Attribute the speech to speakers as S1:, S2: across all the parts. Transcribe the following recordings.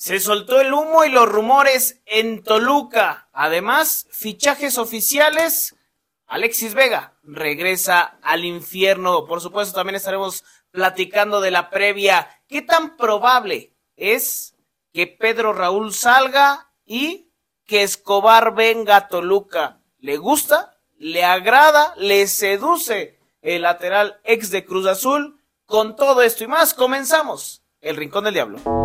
S1: Se soltó el humo y los rumores en Toluca. Además, fichajes oficiales. Alexis Vega regresa al infierno. Por supuesto, también estaremos platicando de la previa. ¿Qué tan probable es que Pedro Raúl salga y que Escobar venga a Toluca? ¿Le gusta? ¿Le agrada? ¿Le seduce el lateral ex de Cruz Azul? Con todo esto y más, comenzamos el Rincón del Diablo.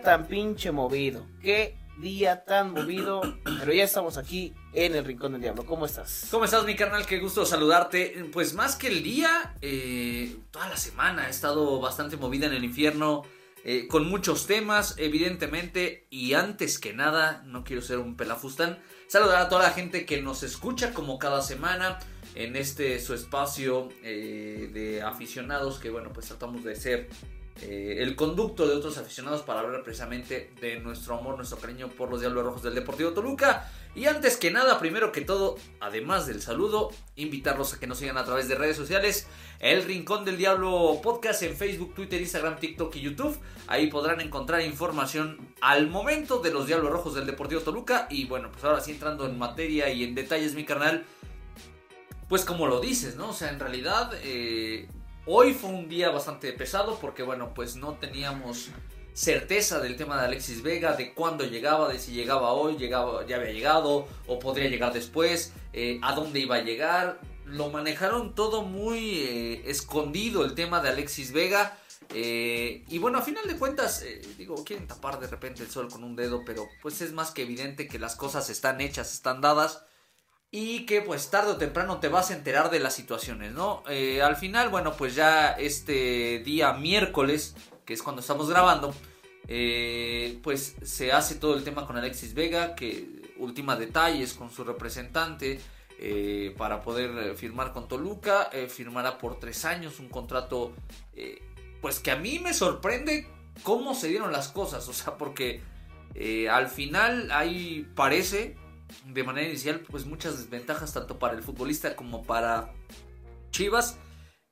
S1: Tan pinche movido. Qué día tan movido. Pero ya estamos aquí en el Rincón del Diablo. ¿Cómo estás?
S2: ¿Cómo estás, mi carnal? Qué gusto saludarte. Pues más que el día, eh, toda la semana he estado bastante movida en el infierno, eh, con muchos temas, evidentemente. Y antes que nada, no quiero ser un pelafustán, saludar a toda la gente que nos escucha como cada semana en este su espacio eh, de aficionados, que bueno, pues tratamos de ser eh, el conducto de otros aficionados para hablar precisamente de nuestro amor, nuestro cariño por los Diablos Rojos del Deportivo Toluca. Y antes que nada, primero que todo, además del saludo, invitarlos a que nos sigan a través de redes sociales. El Rincón del Diablo Podcast en Facebook, Twitter, Instagram, TikTok y YouTube. Ahí podrán encontrar información al momento de los Diablos Rojos del Deportivo Toluca. Y bueno, pues ahora sí entrando en materia y en detalles, mi carnal. Pues como lo dices, ¿no? O sea, en realidad eh, hoy fue un día bastante pesado porque, bueno, pues no teníamos certeza del tema de Alexis Vega, de cuándo llegaba, de si llegaba hoy, llegaba, ya había llegado o podría llegar después, eh, a dónde iba a llegar. Lo manejaron todo muy eh, escondido el tema de Alexis Vega. eh, y bueno, a final de cuentas, digo, quieren tapar de repente el sol con un dedo, pero pues es más que evidente que las cosas están hechas, están dadas y que pues tarde o temprano te vas a enterar de las situaciones, ¿no? Eh, al final, bueno, pues ya este día miércoles, que es cuando estamos grabando, eh, pues se hace todo el tema con Alexis Vega, que ultima detalles con su representante eh, para poder firmar con Toluca, firmará por tres años un contrato, pues que a mí me sorprende cómo se dieron las cosas, o sea, porque al final ahí parece de manera inicial pues muchas desventajas tanto para el futbolista como para Chivas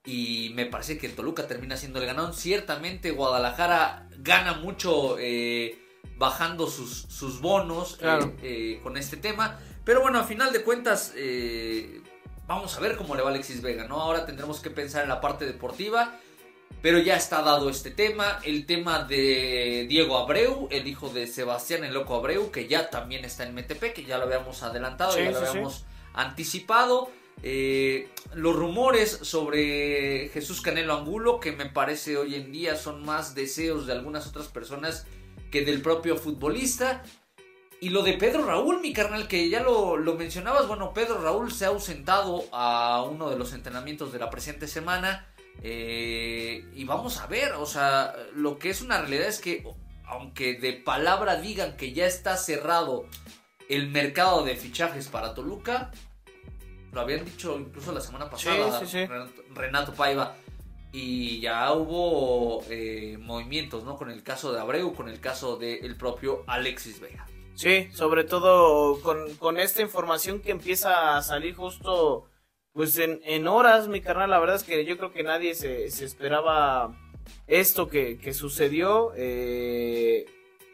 S2: y me parece que Toluca termina siendo el ganador. Ciertamente Guadalajara gana mucho eh, bajando sus, sus bonos eh,
S1: Claro.
S2: eh, con este tema. Pero bueno, a final de cuentas vamos a ver cómo le va Alexis Vega, ¿no? Ahora tendremos que pensar en la parte deportiva. Pero ya está dado este tema, el tema de Diego Abreu, el hijo de Sebastián el Loco Abreu, que ya también está en MTP, que ya lo habíamos adelantado,
S1: Sí,
S2: ya lo
S1: sí, sí.
S2: habíamos anticipado. Eh, los rumores sobre Jesús Canelo Angulo, que me parece hoy en día son más deseos de algunas otras personas que del propio futbolista. Y lo de Pedro Raúl, mi carnal, que ya lo, lo mencionabas, bueno, Pedro Raúl se ha ausentado a uno de los entrenamientos de la presente semana. Eh, y vamos a ver, o sea, lo que es una realidad es que, aunque de palabra digan que ya está cerrado el mercado de fichajes para Toluca, lo habían dicho incluso la semana pasada
S1: Sí, sí, sí.
S2: Renato, Paiva. Y ya hubo eh, movimientos, ¿no? Con el caso de Abreu, con el caso del propio Alexis Vega.
S1: Sí, sobre todo con, con esta información que empieza a salir justo pues en, en horas, mi carnal. La verdad es que yo creo que nadie se, se esperaba esto que, que sucedió. eh,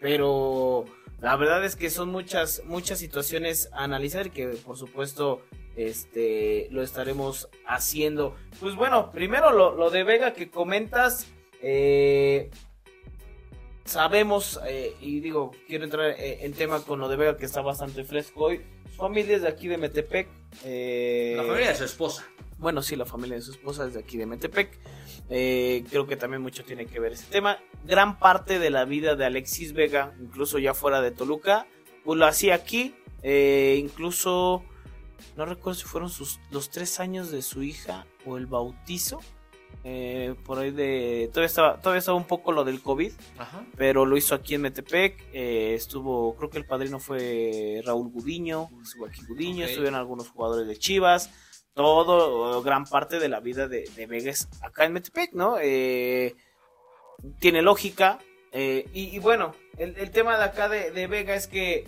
S1: pero la verdad es que son muchas, muchas situaciones a analizar que por supuesto este lo estaremos haciendo. Pues bueno, primero lo, lo de Vega que comentas. eh, sabemos, eh, y digo, quiero entrar eh, en tema con lo de Vega que está bastante fresco hoy. Su familia es de aquí de Metepec. Eh,
S2: La familia de su esposa.
S1: bueno, sí, la familia de su esposa es de aquí de Metepec. Eh, creo que también mucho tiene que ver ese tema. Gran parte de la vida de Alexis Vega, incluso ya fuera de Toluca, pues lo hacía aquí. Eh, incluso, no recuerdo si fueron sus, los tres años de su hija o el bautizo. Eh, por ahí de. Todavía estaba, todavía estaba un poco lo del COVID,
S2: Ajá.
S1: pero lo hizo aquí en Metepec. eh, estuvo, creo que el padrino fue Raúl Gudiño. Estuvo aquí Gudiño, estuvieron algunos jugadores de Chivas. Todo, gran parte de la vida de, de Vega es acá en Metepec, ¿no? Eh, tiene lógica. eh, y, y bueno, el, el tema de acá de, de Vega es que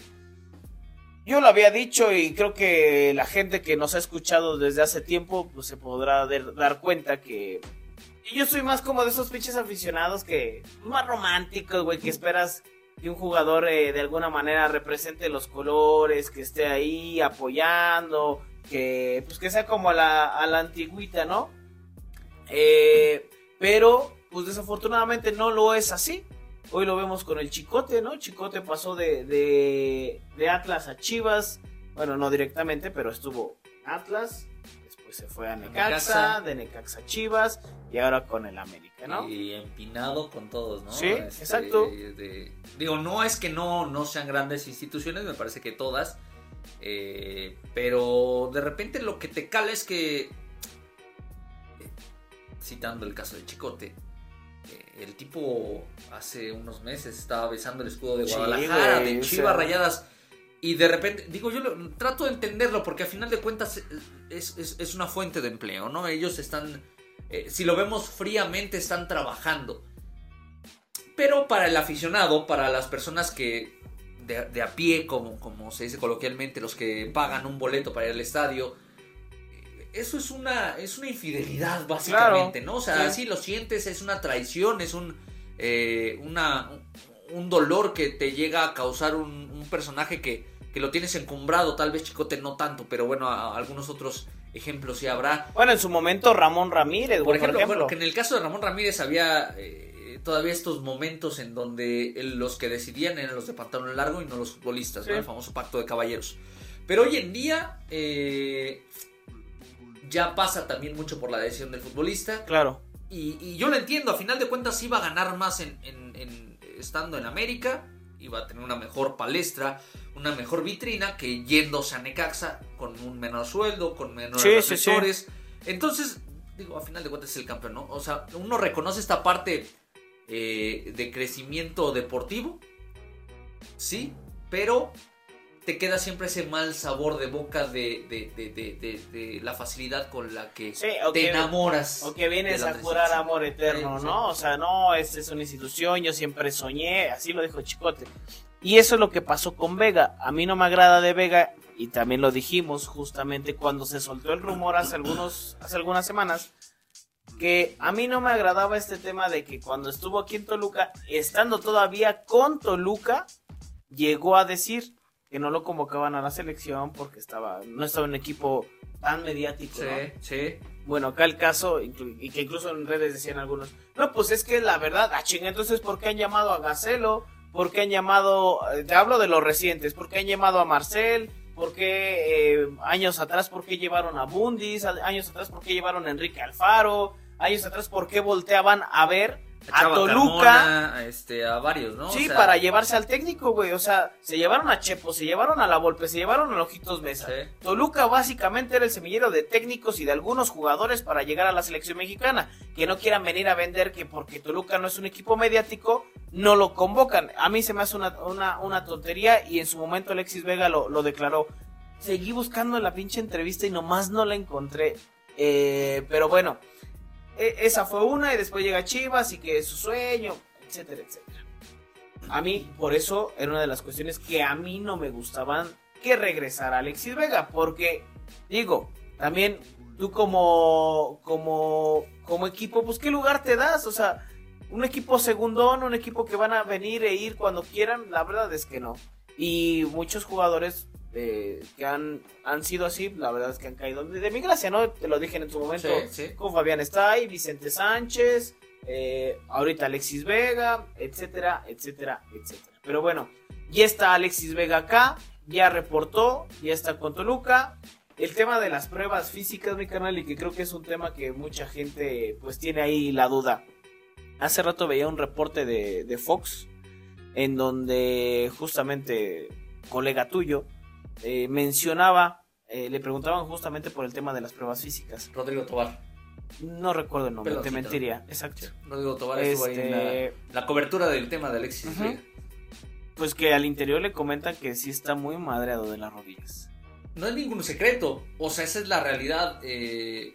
S1: yo lo había dicho y creo que la gente que nos ha escuchado desde hace tiempo pues se podrá dar cuenta que yo soy más como de esos pinches aficionados que más románticos, güey, que esperas que un jugador eh, de alguna manera represente los colores, que esté ahí apoyando, que pues que sea como a la, a la antigüita, ¿no? Eh, pero pues desafortunadamente no lo es así. Hoy lo vemos con el Chicote, ¿no? Chicote pasó de, de, de Atlas a Chivas. Bueno, no directamente, pero estuvo Atlas. Después se fue a Necaxa,
S2: Necaxa.
S1: de Necaxa Chivas. Y ahora con el América, ¿no?
S2: Y empinado con todos, ¿no?
S1: Sí, exacto.
S2: de- digo, no es que no, no sean grandes instituciones, me parece que todas. eh, pero de repente lo que te cala es que, eh, citando el caso de Chicote, eh, el tipo hace unos meses estaba besando el escudo de
S1: Sí,
S2: Guadalajara,
S1: güey,
S2: de
S1: o
S2: Chivas
S1: sea.
S2: Rayadas. Y de repente, digo, yo lo- trato de entenderlo porque a final de cuentas es, es- es una fuente de empleo, ¿no? Ellos están, eh, si lo vemos fríamente, están trabajando. Pero para el aficionado, para las personas que de, de a pie, como, como se dice coloquialmente, los que pagan un boleto para ir al estadio, eso es una, es una infidelidad básicamente, ¿no? O sea,
S1: sí.
S2: sí. lo sientes, es una traición, es un, eh, una, un dolor que te llega a causar un, un personaje que, que lo tienes encumbrado, tal vez Chicote no tanto, pero bueno, a- a algunos otros ejemplos sí habrá.
S1: Bueno, en su momento Ramón Ramírez,
S2: Por ejemplo, bueno, que en el caso de Ramón Ramírez había eh, todavía estos momentos en donde los que decidían eran los de pantalón largo y no los futbolistas, ¿no? El famoso pacto de caballeros. Pero hoy en día eh, ya pasa también mucho por la decisión del futbolista.
S1: Claro.
S2: Y, y yo lo entiendo, a final de cuentas iba a ganar más en, en- en- estando en América, iba a tener una mejor palestra, una mejor vitrina que yéndose a Necaxa con un menor sueldo, con menores
S1: Sí, sí, sí.
S2: reflectores. Entonces, digo, a final de cuentas es el campeón, ¿no? O sea, uno reconoce esta parte eh, de crecimiento deportivo, sí, pero te queda siempre ese mal sabor de boca de, de- de- de- la facilidad con la que
S1: Sí, o
S2: te enamoras.
S1: O que vienes a jurar amor eterno,
S2: Sí, sí.
S1: ¿no? O sea, no, esta es una institución, yo siempre soñé, así lo dijo Chicote. Y eso es lo que pasó con Vega. A mí no me agrada de Vega, y también lo dijimos justamente cuando se soltó el rumor hace, algunos, hace algunas semanas, que a mí no me agradaba este tema de que cuando estuvo aquí en Toluca, estando todavía con Toluca, llegó a decir que no lo convocaban a la selección porque estaba no estaba en un equipo tan mediático.
S2: Sí,
S1: ¿no?
S2: sí.
S1: Bueno, acá el caso, y que incluso en redes decían algunos, no, pues es que la verdad, ah, chinga, entonces, ¿por qué han llamado a Gacelo? ¿Por qué han llamado, eh, te hablo de los recientes, ¿por qué han llamado a Marcel? ¿Por qué eh, años atrás, por qué llevaron a Bundis? Años atrás, ¿por qué llevaron a Enrique Alfaro? Años atrás, ¿por qué volteaban a ver a Toluca?
S2: Carmona, este, a varios, ¿no?
S1: Sí,
S2: O sea,
S1: para llevarse al técnico, güey. O sea, se llevaron a Chepo, se llevaron a La Volpe, se llevaron a Ojitos Mesa.
S2: Sí.
S1: Toluca básicamente era el semillero de técnicos y de algunos jugadores para llegar a la selección mexicana. Que no quieran venir a vender que porque Toluca no es un equipo mediático, no lo convocan. A mí se me hace una, una, una tontería y en su momento Alexis Vega lo, lo declaró. Seguí buscando la pinche entrevista y nomás no la encontré. Eh, pero bueno, e- esa fue una y después llega Chivas y que es su sueño, etcétera, etcétera. A mí, por eso, era una de las cuestiones que a mí no me gustaban que regresara Alexis Vega, porque, digo, también tú como, como, como equipo, pues qué lugar te das, o sea, un equipo segundón, un equipo que van a venir e ir cuando quieran, la verdad es que no. Y muchos jugadores eh, que han, han sido así, la verdad es que han caído de, de mi gracia, ¿no? Te lo dije en su momento,
S2: Sí, sí.
S1: con Fabián Stay, Vicente Sánchez, eh, ahorita Alexis Vega, etcétera, etcétera, etcétera. Pero bueno, ya está Alexis Vega acá, ya reportó, ya está con Toluca. el tema de las pruebas físicas, mi canal, y que creo que es un tema que mucha gente pues tiene ahí la duda. Hace rato veía un reporte de, de Fox en donde justamente colega tuyo eh, mencionaba, eh, le preguntaban justamente por el tema de las pruebas físicas.
S2: Rodrigo Tobar.
S1: No recuerdo el nombre, te mentiría. Exacto.
S2: Rodrigo Tobar estuvo ahí en la,
S1: Este,
S2: la cobertura del tema de Alexis. Vega.
S1: pues que al interior le comentan que sí está muy madreado de las rodillas.
S2: No es ningún secreto. O sea, esa es la realidad. eh.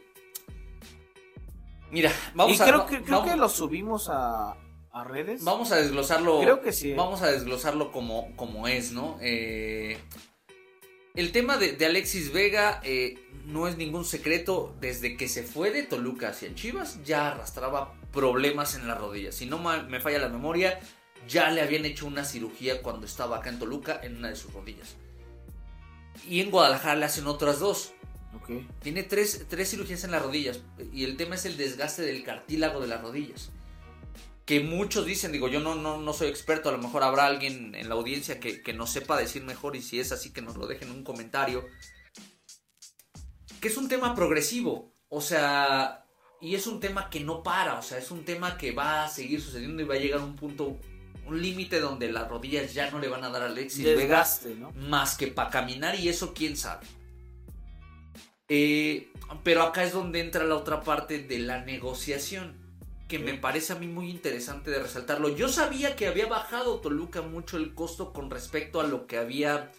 S2: Mira, vamos
S1: y
S2: a.
S1: creo,
S2: va-
S1: que, creo
S2: vamos,
S1: que lo subimos a, a redes.
S2: vamos a desglosarlo.
S1: Creo que sí.
S2: Vamos a desglosarlo como, como es, ¿no? Eh, el tema de, de Alexis Vega eh, no es ningún secreto. Desde que se fue de Toluca hacia Chivas, ya arrastraba problemas en las rodillas. Si no me falla la memoria, ya le habían hecho una cirugía cuando estaba acá en Toluca en una de sus rodillas. Y en Guadalajara le hacen otras dos. Tiene tres, tres cirugías en las rodillas. Y el tema es el desgaste del cartílago de las rodillas. Que muchos dicen, digo, yo no, no, no soy experto, a lo mejor habrá alguien en la audiencia que, que nos sepa decir mejor y si es así que nos lo dejen en un comentario. Que es un tema progresivo, o sea, y es un tema que no para, o sea, es un tema que va a seguir sucediendo y va a llegar a un punto, un límite donde las rodillas ya no le van a dar a Alexis Vega
S1: Desgaste, ¿no?
S2: más que para caminar y eso quién sabe. Eh, pero acá es donde entra la otra parte de la negociación, que me parece a mí muy interesante de resaltarlo. Yo sabía que había bajado Toluca mucho el costo con respecto a lo que había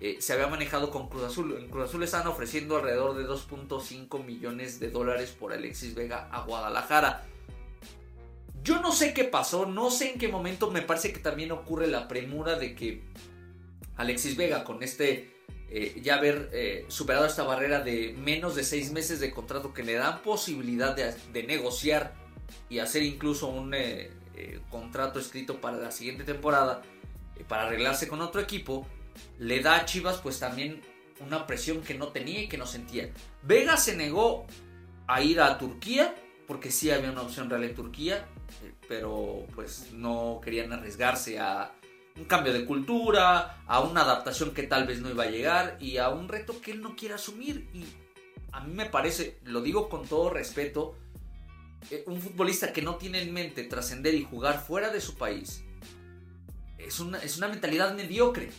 S2: eh, se había manejado con Cruz Azul. En Cruz Azul estaban ofreciendo alrededor de 2.5 millones de dólares por Alexis Vega a Guadalajara. Yo no sé qué pasó, no sé en qué momento, me parece que también ocurre la premura de que Alexis Vega con este eh, ya haber eh, superado esta barrera de menos de seis meses de contrato que le dan posibilidad de, de negociar y hacer incluso un eh, eh, contrato escrito para la siguiente temporada eh, para arreglarse con otro equipo le da a Chivas pues también una presión que no tenía y que no sentía Vega se negó a ir a Turquía porque sí había una opción real en Turquía pero pues no querían arriesgarse a un cambio de cultura, a una adaptación que tal vez no iba a llegar y a un reto que él no quiere asumir. Y a mí me parece, lo digo con todo respeto, eh, un futbolista que no tiene en mente trascender y jugar fuera de su país es una, es una mentalidad mediocre.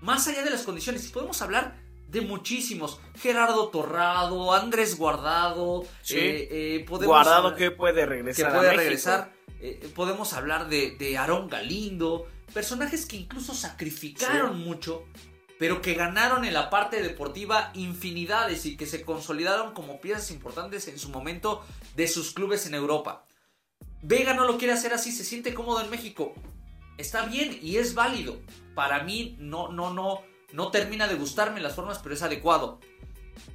S2: Más allá de las condiciones, y podemos hablar de muchísimos. Gerardo Torrado, Andrés Guardado,
S1: Sí.
S2: eh, eh, podemos
S1: Guardado
S2: hablar-
S1: que puede
S2: que
S1: regresar. a
S2: puede regresar. Eh, podemos hablar de, de Aarón Galindo, personajes que incluso sacrificaron mucho, pero que ganaron en la parte deportiva infinidades y que se consolidaron como piezas importantes en su momento de sus clubes en Europa. Vega no lo quiere hacer así, se siente cómodo en México. Está bien y es válido. Para mí no, no, no, no termina de gustarme las formas, pero es adecuado.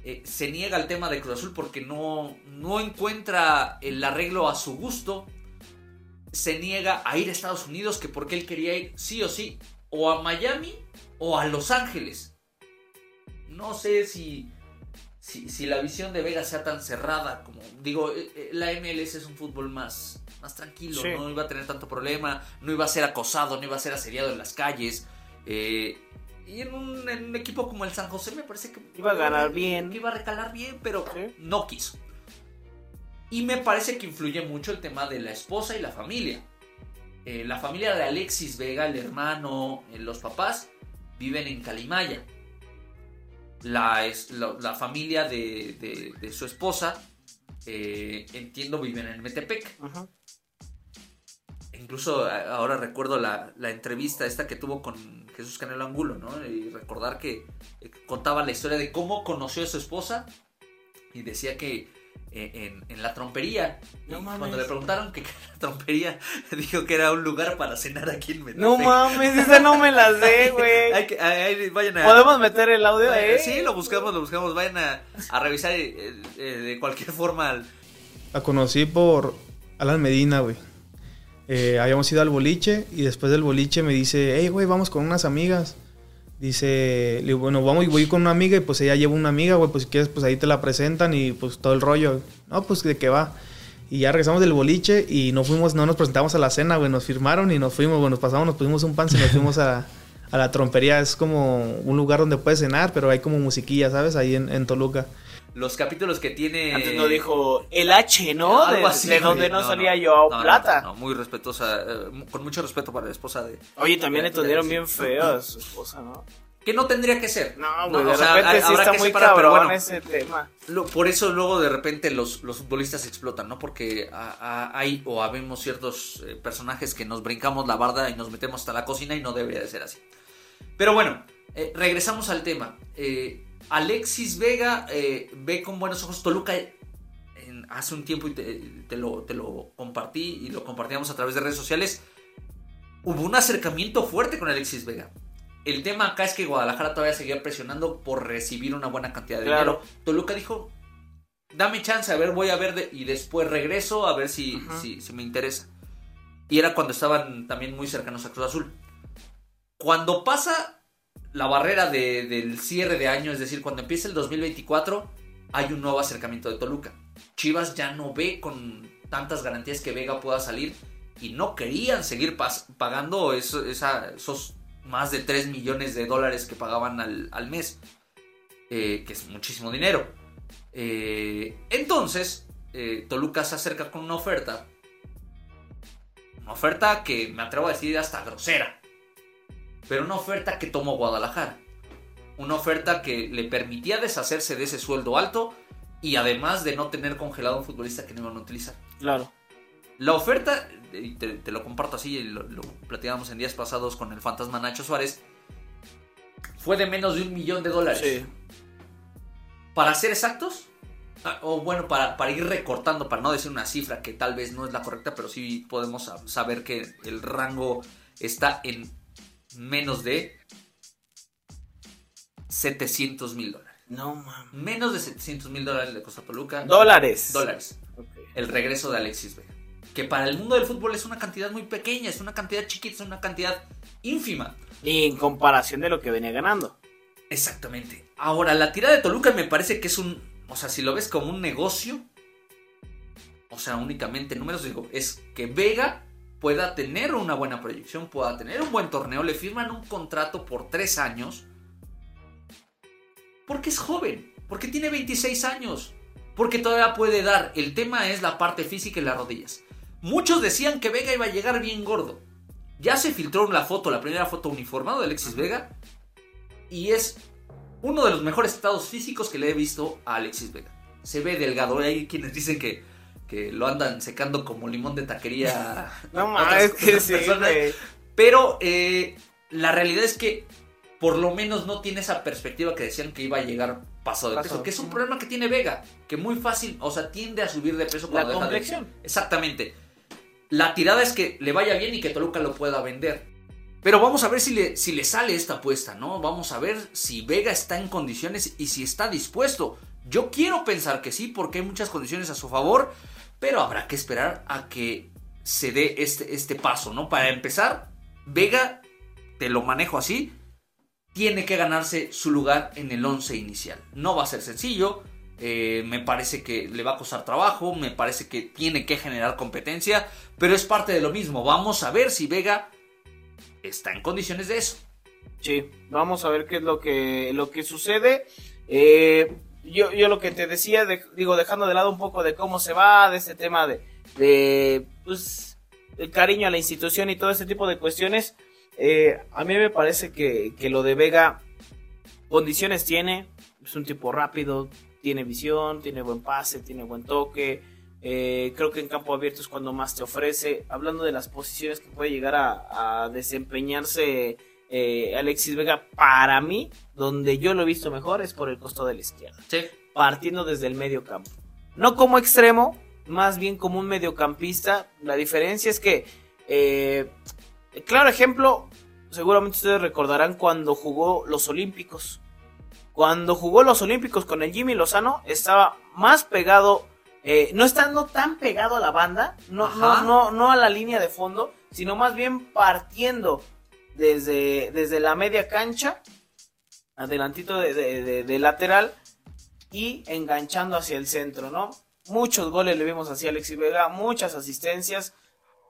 S2: Eh, se niega al tema de Cruz Azul porque no, no encuentra el arreglo a su gusto. Se niega a ir a Estados Unidos que porque él quería ir sí o sí o a Miami o a Los Ángeles. No sé si, si, si la visión de Vega sea tan cerrada como digo, eh, eh, la MLS es un fútbol más, más tranquilo,
S1: Sí.
S2: no iba a tener tanto problema, no iba a ser acosado, no iba a ser asediado en las calles. eh, y en un, en un equipo como el San José me parece que
S1: Iba a ganar bien.
S2: que iba a recalar bien, pero
S1: Sí.
S2: no quiso. Y me parece que influye mucho el tema de la esposa y la familia. Eh, la familia de Alexis Vega, el hermano, eh, los papás, viven en Calimaya. La, es- la, la familia de, de- de su esposa, eh, entiendo, viven en Metepec.
S1: Ajá.
S2: Incluso a- ahora recuerdo la, la entrevista esta que tuvo con Jesús Canelo Angulo, ¿no? Y recordar que eh, contaba la historia de cómo conoció a su esposa y decía que eh, en, en la trompería,
S1: No
S2: y
S1: mames.
S2: cuando le preguntaron que qué era la trompería, dijo que era un lugar para cenar aquí en Metepec.
S1: No mames, esa no me la sé, güey.
S2: Hay que- ahí- ahí vayan a...
S1: Podemos meter el audio,
S2: Eh,
S1: eh.
S2: Sí, lo buscamos, lo buscamos. Vayan a, a revisar eh, eh, de cualquier forma.
S3: La conocí por Alan Medina, güey. Eh, habíamos ido al boliche y después del boliche me dice, hey, güey, vamos con unas amigas. Dice, le digo, bueno, vamos y voy con una amiga y pues ella lleva una amiga, güey, pues si quieres, pues ahí te la presentan y pues todo el rollo. No, pues de qué va. Y ya regresamos del boliche y no fuimos, no nos presentamos a la cena, güey, nos firmaron y nos fuimos, güey, nos pasamos, nos pusimos un pan y nos fuimos a, a la trompería. Es como un lugar donde puedes cenar, pero hay como musiquilla, ¿sabes? Ahí en, en Toluca.
S2: Los capítulos que tiene.
S1: Antes no dijo el H, ¿no?
S2: Algo
S1: de,
S2: así,
S1: de donde no, salía yo
S2: no,
S1: plata.
S2: No, muy respetuosa, eh, con mucho respeto para la esposa de.
S1: Oye, también le
S2: de- de-
S1: bien feo a su esposa, ¿no?
S2: Que no tendría que ser.
S1: No, güey,
S2: o
S1: de
S2: sea,
S1: repente sí está muy
S2: separar, pero bueno,
S1: ese tema.
S2: lo- por eso luego de repente los, los futbolistas explotan, ¿no? Porque a- a- hay o habemos ciertos eh, personajes que nos brincamos la barda y nos metemos hasta la cocina y no debería de ser así. Pero bueno, eh, regresamos al tema. Eh, Alexis Vega eh, ve con buenos ojos Toluca en- hace un tiempo y te, te lo, te lo compartí y lo compartíamos a través de redes sociales. Hubo un acercamiento fuerte con Alexis Vega. El tema acá es que Guadalajara todavía seguía presionando por recibir una buena cantidad de
S1: Claro.
S2: dinero. Toluca dijo, dame chance, a ver, voy a ver de- y después regreso a ver si, si me interesa. Y era cuando estaban también muy cercanos a Cruz Azul. Cuando pasa la barrera de- del cierre de año, es decir, cuando empieza el 2024, hay un nuevo acercamiento de Toluca. Chivas ya no ve con tantas garantías que Vega pueda salir y no querían seguir pagando esos más de 3 millones de dólares que pagaban al, al mes, eh, que es muchísimo dinero. Eh, entonces, eh, Toluca se acerca con una oferta. Una oferta que me atrevo a decir hasta grosera. Pero una oferta que tomó Guadalajara. Una oferta que le permitía deshacerse de ese sueldo alto y además de no tener congelado a un futbolista que no iban a utilizar.
S1: Claro.
S2: La oferta, y te, te lo comparto así, y lo, lo platicamos en días pasados con el fantasma Nacho Suárez, fue de menos de un millón de dólares.
S1: Sí.
S2: Para ser exactos, ah, o bueno, para, para ir recortando, para no decir una cifra que tal vez no es la correcta, pero sí podemos sab- saber que el rango está en menos de 700 mil dólares.
S1: No, mames.
S2: Menos de 700 mil dólares le costó a Toluca.
S1: Dólares.
S2: Dólares. El regreso de Alexis Vega. Que para el mundo del fútbol es una cantidad muy pequeña, es una cantidad chiquita, es una cantidad ínfima.
S1: Y en comparación de lo que venía ganando.
S2: Exactamente. Ahora, la tirada de Toluca me parece que es un. O sea, si lo ves como un negocio. O sea, únicamente números, digo, es que Vega pueda tener una buena proyección, pueda tener un buen torneo, le firman un contrato por tres años. Porque es joven, porque tiene 26 años, porque todavía puede dar. El tema es la parte física y las rodillas. Muchos decían que Vega iba a llegar bien gordo. Ya se filtró la foto, la primera foto uniformado de Alexis Vega. Y es uno de los mejores estados físicos que le he visto a Alexis Vega. Se ve delgado. Hay quienes dicen que, que lo andan secando como limón de taquería.
S1: No que sí, güey.
S2: Pero eh, la realidad es que por lo menos no tiene esa perspectiva que decían que iba a llegar pasado de peso. Que es un problema que tiene Vega. Que muy fácil, o sea, tiende a subir de peso
S1: La
S2: cuando deja de-
S1: complexión.
S2: Exactamente. La tirada es que le vaya bien y que Toluca lo pueda vender. Pero vamos a ver si le, si le sale esta apuesta, ¿no? Vamos a ver si Vega está en condiciones y si está dispuesto. Yo quiero pensar que sí, porque hay muchas condiciones a su favor, pero habrá que esperar a que se dé este, este paso, ¿no? Para empezar, Vega, te lo manejo así, tiene que ganarse su lugar en el 11 inicial. No va a ser sencillo, eh, me parece que le va a costar trabajo, me parece que tiene que generar competencia, pero es parte de lo mismo. Vamos a ver si Vega está en condiciones de eso.
S1: Sí, vamos a ver qué es lo que, lo que sucede. Eh, yo, yo lo que te decía, de- digo, dejando de lado un poco de cómo se va, de este tema de, de pues, el cariño a la institución y todo ese tipo de cuestiones, eh, a mí me parece que, que lo de Vega, condiciones tiene, es un tipo rápido, tiene visión, tiene buen pase, tiene buen toque. eh, creo que en campo abierto es cuando más te ofrece. Hablando de las posiciones que puede llegar a, a desempeñarse eh, Alexis Vega, para mí, donde yo lo he visto mejor es por el costado de la izquierda,
S2: Sí.
S1: partiendo desde el medio campo. No como extremo, más bien como un mediocampista. La diferencia es que, eh, claro ejemplo, seguramente ustedes recordarán cuando jugó los Olímpicos. Cuando jugó los Olímpicos con el Jimmy Lozano, estaba más pegado, eh, no estando tan pegado a la banda, no, no,
S2: Ajá.
S1: no, no a la línea de fondo, sino más bien partiendo desde, desde la media cancha, adelantito de, de- de- de lateral y enganchando hacia el centro, ¿no? Muchos goles le vimos así a Alexis Vega, muchas asistencias.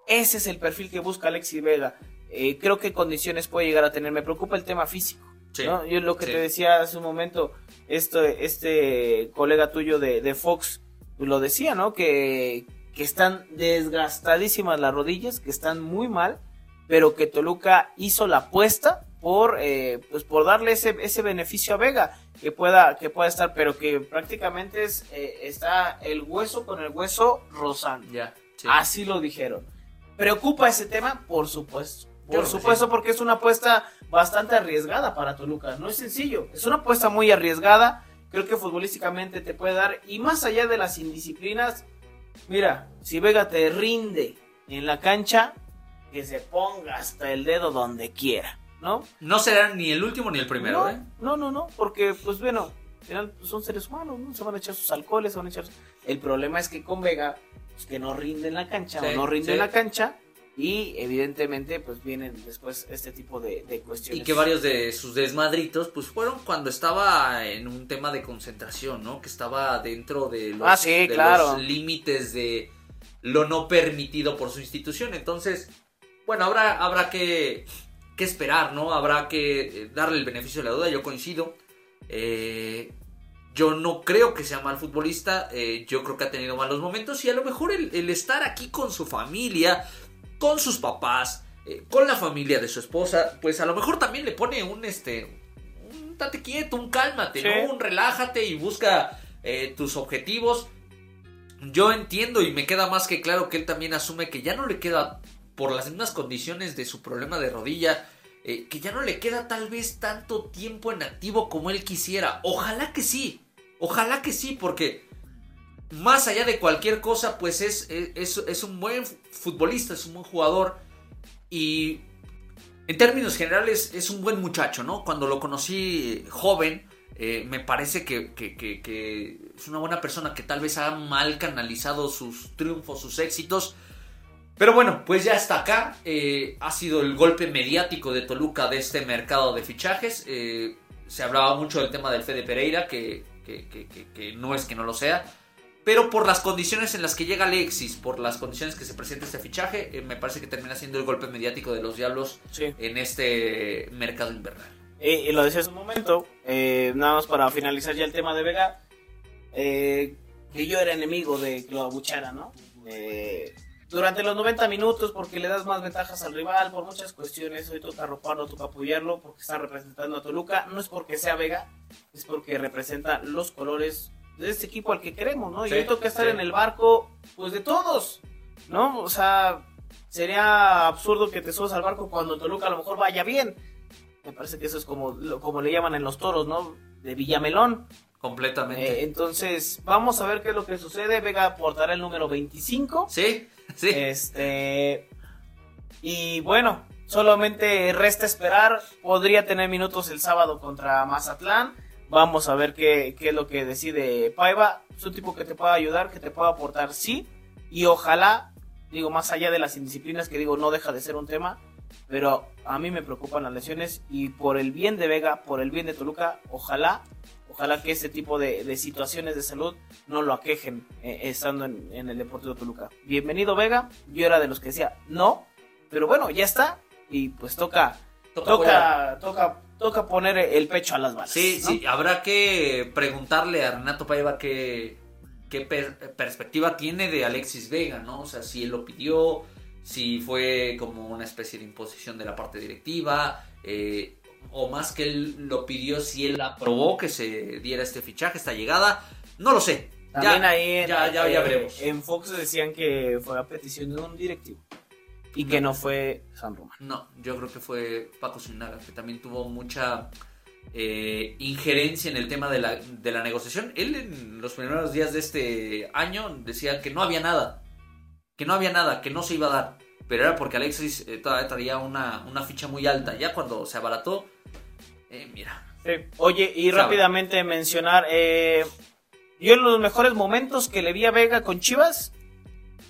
S1: Ese es el perfil que busca Alexis Vega. eh, creo que condiciones puede llegar a tener. Me preocupa el tema físico.
S2: Sí,
S1: ¿no? Yo lo que
S2: sí.
S1: te decía hace un momento, esto, este colega tuyo de, de Fox lo decía, ¿no? Que, que están desgastadísimas las rodillas, que están muy mal, pero que Toluca hizo la apuesta por, eh, pues por darle ese, ese beneficio a Vega, que pueda, que pueda estar, pero que prácticamente es, eh, está el hueso con el hueso rozando.
S2: Ya. sí.
S1: Así lo dijeron. ¿Preocupa ese tema? Por supuesto. Por supuesto,
S2: sí.
S1: porque es una apuesta bastante arriesgada para Toluca. No es sencillo. Es una apuesta muy arriesgada. Creo que futbolísticamente te puede dar. Y más allá de las indisciplinas, mira, si Vega te rinde en la cancha, que se ponga hasta el dedo donde quiera, ¿no?
S2: No será ni el último ni el primero,
S1: no,
S2: ¿eh?
S1: no, no, no, porque pues bueno, al final, pues, son seres humanos, ¿no? Se van a echar sus alcoholes, se van a echar... El problema es que con Vega, pues, que no rinde en la cancha
S2: Sí,
S1: o no rinde
S2: sí.
S1: en la cancha y evidentemente pues vienen después este tipo de, de cuestiones.
S2: Y que varios de sus desmadritos, pues fueron cuando estaba en un tema de concentración, ¿no? Que estaba dentro de los,
S1: Ah, sí,
S2: de
S1: claro.
S2: los límites de lo no permitido por su institución. Entonces, bueno, habrá, habrá que, que esperar, ¿no? Habrá que eh, darle el beneficio de la duda, yo coincido. Eh, yo no creo que sea mal futbolista, eh, yo creo que ha tenido malos momentos y a lo mejor el, el estar aquí con su familia, con sus papás, eh, con la familia de su esposa, pues a lo mejor también le pone un este, un date quieto, un cálmate,
S1: Sí.
S2: ¿no? Un relájate y busca eh, tus objetivos. Yo entiendo y me queda más que claro que él también asume que ya no le queda, por las mismas condiciones de su problema de rodilla, eh, que ya no le queda tal vez tanto tiempo en activo como él quisiera. Ojalá que sí, ojalá que sí, porque más allá de cualquier cosa, pues es, es, es un buen futbolista, es un buen jugador y en términos generales es un buen muchacho, ¿no? Cuando lo conocí eh, joven, eh, me parece que, que- es una buena persona que tal vez ha mal canalizado sus triunfos, sus éxitos. Pero bueno, pues ya está acá. eh, ha sido el golpe mediático de Toluca de este mercado de fichajes. eh, se hablaba mucho del tema del Fede Pereira, que, que- que- que- que no es que no lo sea. Pero por las condiciones en las que llega Alexis, por las condiciones que se presenta este fichaje, eh, me parece que termina siendo el golpe mediático de los Diablos
S1: Sí.
S2: en este mercado invernal.
S1: Y lo decía hace un momento, eh, nada más para finalizar ya el tema de Vega, eh, que yo era enemigo de que lo abuchara, ¿no? Eh, durante los 90 minutos, porque le das más ventajas al rival, por muchas cuestiones, hoy toca arroparlo, toca apoyarlo, porque está representando a Toluca, no es porque sea Vega, es porque representa los colores de este equipo al que queremos, ¿no?
S2: Sí,
S1: y hoy toca estar
S2: sí.
S1: en el barco, pues de todos, ¿no? O sea, sería absurdo que te subas al barco cuando Toluca a lo mejor vaya bien. Me parece que eso es como, como le llaman en los toros, ¿no? De Villamelón.
S2: Completamente.
S1: Eh, entonces, vamos a ver qué es lo que sucede. Vega aportará el número 25.
S2: sí, sí.
S1: Este. Y bueno, solamente resta esperar. Podría tener minutos el sábado contra Mazatlán. Vamos a ver qué, qué es lo que decide Paiva. Es un tipo que te pueda ayudar, que te pueda aportar, sí. Y ojalá, digo, más allá de las indisciplinas, que digo, no deja de ser un tema. Pero a mí me preocupan las lesiones. Y por el bien de Vega, por el bien de Toluca, ojalá, ojalá que ese tipo de, de situaciones de salud no lo aquejen eh, estando en, en el Deportivo Toluca. Bienvenido Vega. Yo era de los que decía no. Pero bueno, ya está. Y pues toca,
S2: Toca
S1: toca, toca, toca poner el pecho a las balas.
S2: Sí,
S1: ¿no?
S2: sí, habrá que preguntarle a Renato Paiva qué, qué per- perspectiva tiene de Alexis Vega, ¿no? O sea, si él lo pidió, si fue como una especie de imposición de la parte directiva, eh, o más que él lo pidió, si él aprobó que se diera este fichaje, esta llegada, no lo sé.
S1: También
S2: ya,
S1: ahí en,
S2: ya, ya, ya
S1: eh,
S2: veremos.
S1: en Fox decían que fue a petición de un directivo. Y que no fue San Román.
S2: No, yo creo que fue Paco Zuniga, que también tuvo mucha eh, injerencia en el tema de la, de la negociación. Él en los primeros días de este año decía que no había nada, que no había nada, que no se iba a dar. Pero era porque Alexis eh, todavía traía una, una ficha muy alta. Ya cuando se abarató, eh, mira,
S1: Oye, y rápidamente mencionar, eh, yo en los mejores momentos que le vi a Vega con Chivas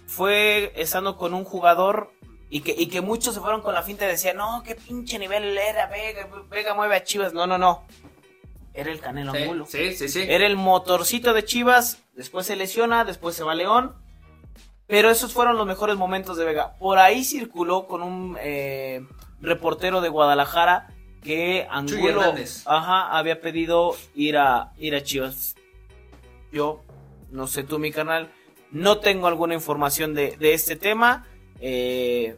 S1: fue estando con un jugador y que, y que muchos se fueron con la finta y decían, no, qué pinche nivel era Vega, Vega mueve a Chivas. No, no, no. Era el Canelo
S2: sí,
S1: Angulo.
S2: sí, sí, sí.
S1: Era el motorcito de Chivas, después se lesiona, después se va a León. Pero esos fueron los mejores momentos de Vega. Por ahí circuló con un eh, reportero de Guadalajara que Angulo ajá, había pedido ir a ir a Chivas. Yo, no sé tú, mi canal, no tengo alguna información de, de este tema. Eh,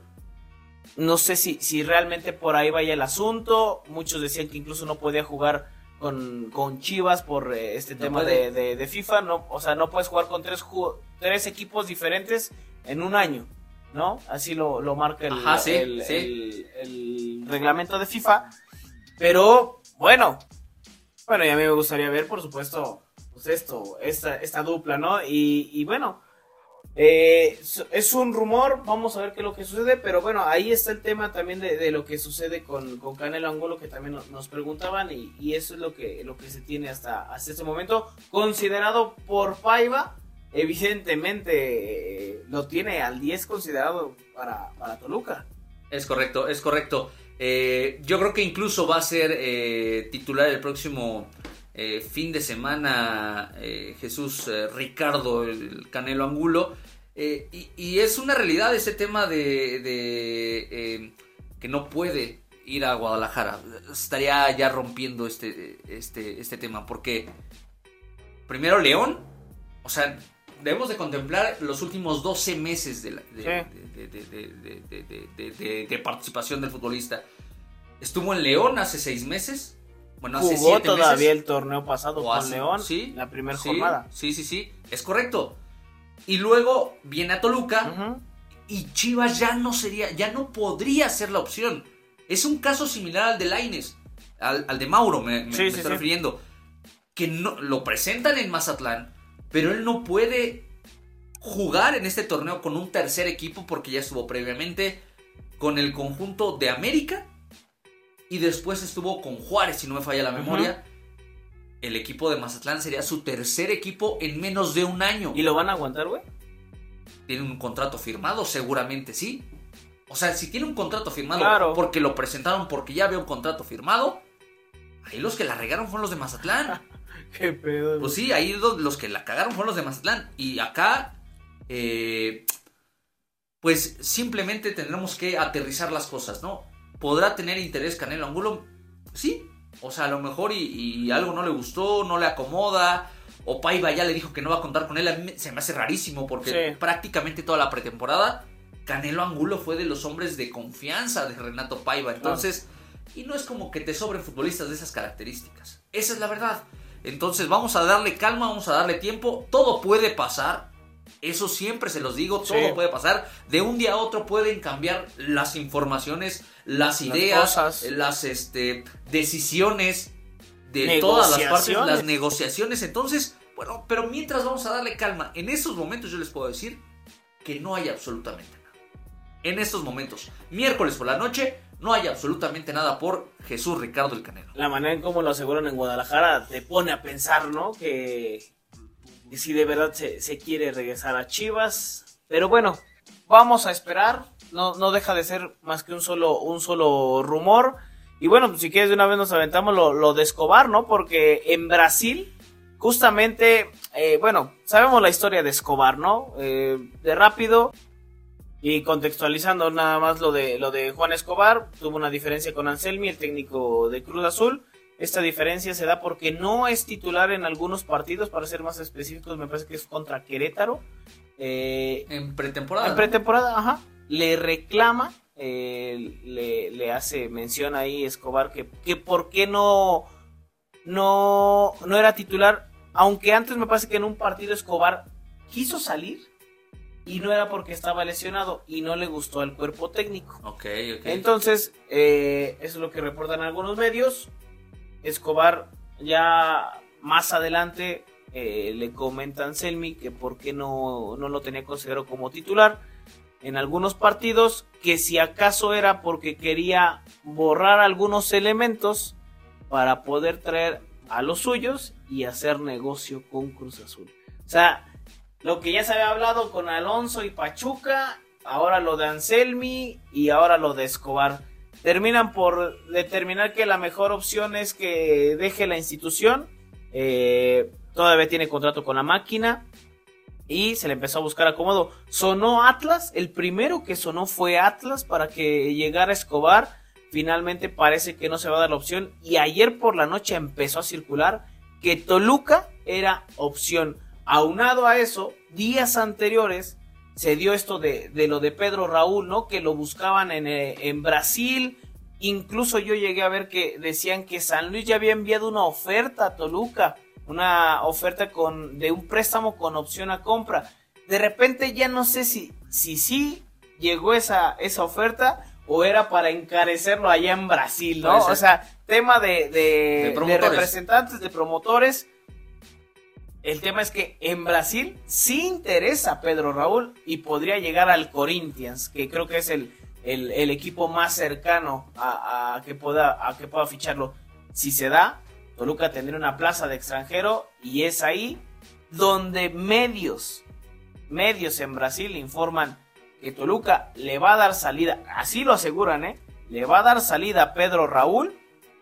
S1: no sé si, si realmente por ahí vaya el asunto. Muchos decían que incluso no podía jugar con, con Chivas por eh, este
S2: No
S1: tema de, de- de FIFA. No, o sea, no puedes jugar con tres, tres equipos diferentes en un año. ¿No? Así lo, lo marca el,
S2: Ajá, sí,
S1: el-
S2: sí.
S1: el- el reglamento de FIFA. Pero, bueno. Bueno, y a mí me gustaría ver, por supuesto, pues esto, esta, esta dupla, ¿no? Y, y bueno, eh, es- un rumor, vamos a ver qué es lo que sucede, pero bueno, ahí está el tema también de, lo que sucede con, con Canelo Angulo, que también nos, preguntaban, y, y eso es lo que, lo que se tiene hasta, hasta este momento, considerado por Paiva, evidentemente eh, lo tiene al 10 considerado para, para Toluca.
S2: Es correcto, es correcto. Eh, yo creo que incluso va a ser eh, titular el próximo eh, fin de semana eh, Jesús eh, Ricardo, el Canelo Angulo. Y, es una realidad ese tema de, de que no puede ir a Guadalajara. Estaría ya rompiendo este, este, este tema, porque primero León, o sea, debemos de contemplar los últimos 12 meses de, de participación del futbolista. Estuvo en León hace seis meses, bueno, hace
S1: Jugó
S2: siete
S1: todavía
S2: meses.
S1: el torneo pasado con
S2: hace-
S1: León,
S2: sí,
S1: la primera
S2: sí,
S1: jornada.
S2: Sí, sí, sí, es correcto. Y luego viene a Toluca y Chivas ya no sería, ya no podría ser la opción. Es un caso similar al de Laines, al, al de Mauro, me, me-
S1: Sí,
S2: me
S1: sí,
S2: estoy refiriendo. Que no, lo presentan en Mazatlán, pero él no puede jugar en este torneo con un tercer equipo porque ya estuvo previamente con el conjunto de América y después estuvo con Juárez, si no me falla la memoria. El equipo de Mazatlán sería su tercer equipo en menos de un año.
S1: ¿Y lo van a aguantar, güey?
S2: ¿Tiene un contrato firmado? Seguramente sí. O sea, si tiene un contrato firmado
S1: Claro.
S2: porque lo presentaron porque ya había un contrato firmado, ahí los que la regaron fueron los de Mazatlán.
S1: Qué pedo.
S2: Pues sí, ahí lo- los que la cagaron fueron los de Mazatlán. Y acá, eh, pues simplemente tendremos que aterrizar las cosas, ¿no? ¿Podrá tener interés Canelo Angulo? Sí. O sea, a lo mejor y, y algo no le gustó, no le acomoda. O Paiva ya le dijo que no va a contar con él. A mí se me hace rarísimo porque
S1: Sí.
S2: prácticamente toda la pretemporada Canelo Angulo fue de los hombres de confianza de Renato Paiva. Entonces, y no es como que te sobren futbolistas de esas características. Esa es la verdad. Entonces vamos a darle calma, vamos a darle tiempo. Todo puede pasar. Eso siempre se los digo, todo
S1: Sí.
S2: puede pasar. De un día a otro pueden cambiar las informaciones, las
S1: Las
S2: ideas,
S1: cosas.
S2: las este, decisiones de todas las partes, las negociaciones. Entonces, bueno, pero mientras vamos a darle calma. En esos momentos yo les puedo decir que no hay absolutamente nada. En estos momentos, miércoles por la noche, no hay absolutamente nada por Jesús Ricardo el Canelo.
S1: La manera en cómo lo aseguran en Guadalajara te pone a pensar, ¿no? Que, si de verdad se, se quiere regresar a Chivas. Pero bueno, vamos a esperar. No, no deja de ser más que un solo, un solo rumor. Y bueno, pues si quieres de una vez nos aventamos lo, lo de Escobar, ¿no? Porque en Brasil, justamente, eh, bueno, sabemos la historia de Escobar, ¿no? Eh, de rápido, y contextualizando nada más lo de, lo de Juan Escobar, tuvo una diferencia con Anselmi, el técnico de Cruz Azul. Esta diferencia se da porque no es titular en algunos partidos, para ser más específicos, me parece que es contra Querétaro. Eh,
S2: En pretemporada.
S1: en pretemporada, ajá. Le reclama, eh, le, le hace mención ahí Escobar que, que por qué no, no, no era titular, aunque antes me parece que en un partido Escobar quiso salir y no era porque estaba lesionado y no le gustó al cuerpo técnico.
S2: Ok, ok.
S1: Entonces, eh, eso es lo que reportan algunos medios. Escobar ya más adelante eh, le comenta a Anselmi que por qué no, no lo tenía considerado como titular en algunos partidos, que si acaso era porque quería borrar algunos elementos para poder traer a los suyos y hacer negocio con Cruz Azul. O sea, lo que ya se había hablado con Alonso y Pachuca, ahora lo de Anselmi y ahora lo de Escobar. Terminan por determinar que la mejor opción es que deje la institución. Eh, todavía tiene contrato con la máquina. Y se le empezó a buscar acomodo. Sonó Atlas. El primero que sonó fue Atlas para que llegara Escobar. finalmente parece que no se va a dar la opción y ayer por la noche empezó a circular que Toluca era opción. Aunado a eso, días anteriores se dio esto de, de lo de Pedro Raúl, ¿no? Que lo buscaban en, eh, en Brasil. Incluso yo llegué a ver que decían que San Luis ya había enviado una oferta a Toluca, una oferta con, de un préstamo con opción a compra. De repente ya no sé si si sí llegó esa, esa oferta o era para encarecerlo allá en Brasil, ¿no? O sea, tema de, de,
S2: De
S1: representantes, de promotores. El tema es que en Brasil sí interesa Pedro Raúl y podría llegar al Corinthians, que creo que es el, el, equipo más cercano a, a que pueda, a que pueda ficharlo. Si se da, Toluca tendría una plaza de extranjero y es ahí donde medios, medios en Brasil informan que Toluca le va a dar salida, así lo aseguran, ¿eh? Le va a dar salida a Pedro Raúl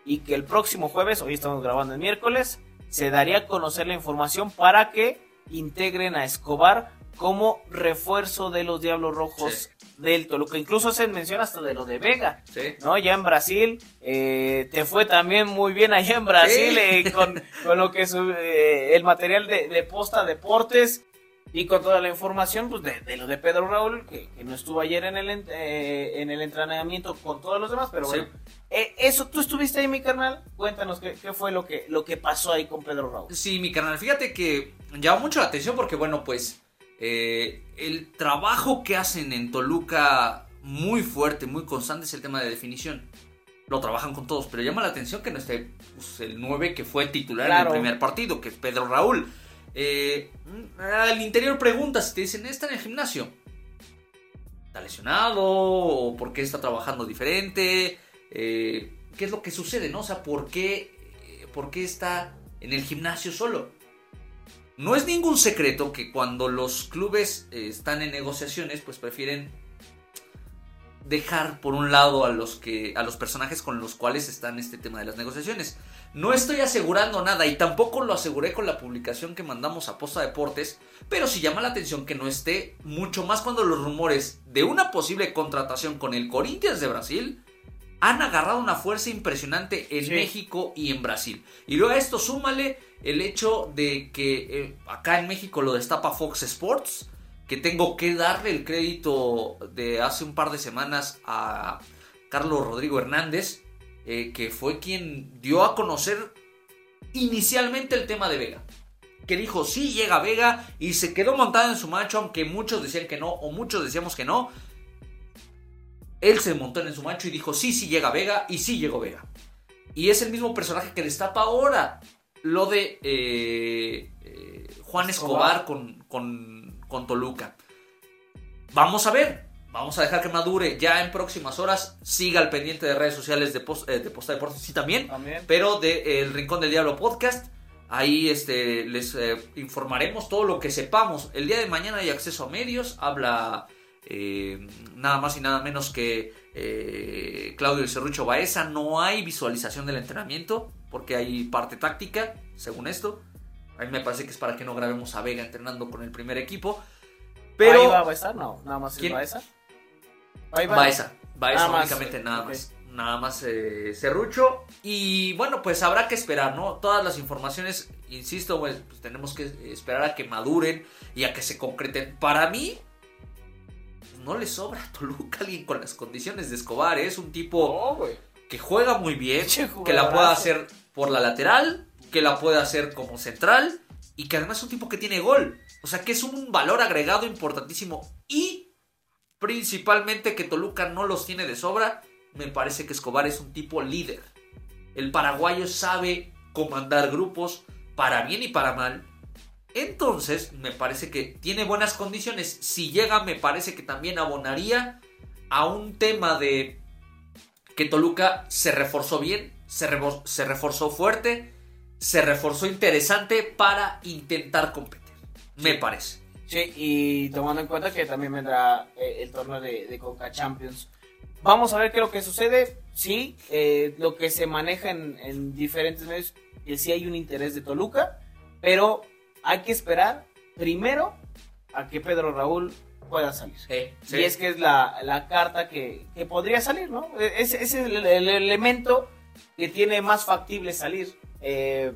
S1: y que el próximo jueves, hoy estamos grabando el miércoles, se daría a conocer la información para que integren a Escobar como refuerzo de los Diablos Rojos del Toluca. Incluso se menciona hasta de lo de Vega.
S2: Sí.
S1: ¿no? Ya en Brasil, eh, te fue también muy bien allá en Brasil
S2: Sí.
S1: eh, con, con lo que es eh, el material de, de Posta Deportes y con toda la información pues, de, de lo de Pedro Raúl, que, que no estuvo ayer en el, eh, en el entrenamiento con todos los demás, pero
S2: Sí.
S1: bueno. Eh, eso, tú estuviste ahí, mi carnal. Cuéntanos qué, qué fue lo que, lo que pasó ahí con Pedro Raúl.
S2: Sí, mi carnal, fíjate que llama mucho la atención porque, bueno, pues eh, el trabajo que hacen en Toluca muy fuerte, muy constante es el tema de definición. Lo trabajan con todos, pero llama la atención que no esté pues, el 9 que fue titular
S1: Claro.
S2: en el primer partido, que es Pedro Raúl. Eh, al interior pregunta si te dicen, ¿está en el gimnasio? ¿Está lesionado? ¿O por qué está trabajando diferente? Eh, ¿Qué es lo que sucede? ¿no? O sea, ¿por qué, eh, ¿por qué está en el gimnasio solo? No es ningún secreto que cuando los clubes están en negociaciones, pues prefieren dejar por un lado a los que a los personajes con los cuales están este tema de las negociaciones. No estoy asegurando nada y tampoco lo aseguré con la publicación que mandamos a Posta Deportes, pero sí llama la atención que no esté mucho más cuando los rumores de una posible contratación con el Corinthians de Brasil han agarrado una fuerza impresionante en
S1: Sí.
S2: México y en Brasil. Y luego a esto súmale el hecho de que eh, acá en México lo destapa Fox Sports, que tengo que darle el crédito de hace un par de semanas a Carlos Rodrigo Hernández, eh, que fue quien dio a conocer inicialmente el tema de Vega. Que dijo, sí, llega Vega y se quedó montada en su macho, aunque muchos decían que no, o muchos decíamos que no. Él se montó en su macho y dijo, sí, sí llega Vega, y sí llegó Vega. Y es el mismo personaje que destapa ahora lo de eh, eh, Juan Escobar,
S1: Escobar.
S2: con, con, con Toluca. Vamos a ver, vamos a dejar que madure ya en próximas horas. Siga al pendiente de redes sociales de, Pos- eh, de Posta Deportes, sí también,
S1: También.
S2: pero de eh, El Rincón del Diablo Podcast. Ahí este, les eh, informaremos todo lo que sepamos. El día de mañana hay acceso a medios. Habla eh, nada más y nada menos que eh, Claudio El Cerrucho Baeza. No hay visualización del entrenamiento porque hay parte táctica, según esto. A mí me parece que es para que no grabemos a Vega entrenando con el primer equipo. Pero
S1: ¿Ahí va a Baeza? No, nada más es
S2: ¿Quién?
S1: Baeza.
S2: Baeza, Baeza
S1: Nada más,
S2: únicamente
S1: eh,
S2: nada más. Nada más eh, Serrucho. Y bueno, pues habrá que esperar, ¿no? Todas las informaciones, insisto, pues, pues, tenemos que esperar a que maduren y a que se concreten. Para mí, no le sobra a Toluca alguien con las condiciones de Escobar. ¿eh? Es un tipo
S1: No,
S2: que juega muy bien, que la puede
S1: jugadorazo.
S2: hacer por la lateral, que la puede hacer como central y que además es un tipo que tiene gol. O sea que es un valor agregado importantísimo y principalmente que Toluca no los tiene de sobra. Me parece que Escobar es un tipo líder. El paraguayo sabe comandar grupos para bien y para mal. Entonces, me parece que tiene buenas condiciones. Si llega, me parece que también abonaría a un tema de que Toluca se reforzó bien, se, se reforzó fuerte, se reforzó interesante para intentar competir. Me parece.
S1: Sí, y tomando en cuenta que también vendrá eh, el torneo de, de Conca Champions. Vamos a ver qué es lo que sucede. Sí, eh, lo que se maneja en, en diferentes medios, que sí hay un interés de Toluca, pero hay que esperar primero a que Pedro Raúl pueda salir.
S2: Sí, sí.
S1: Y es que es la, la carta que, que podría salir, ¿no? E, Ese, ese es el, el elemento que tiene más factible salir. Eh,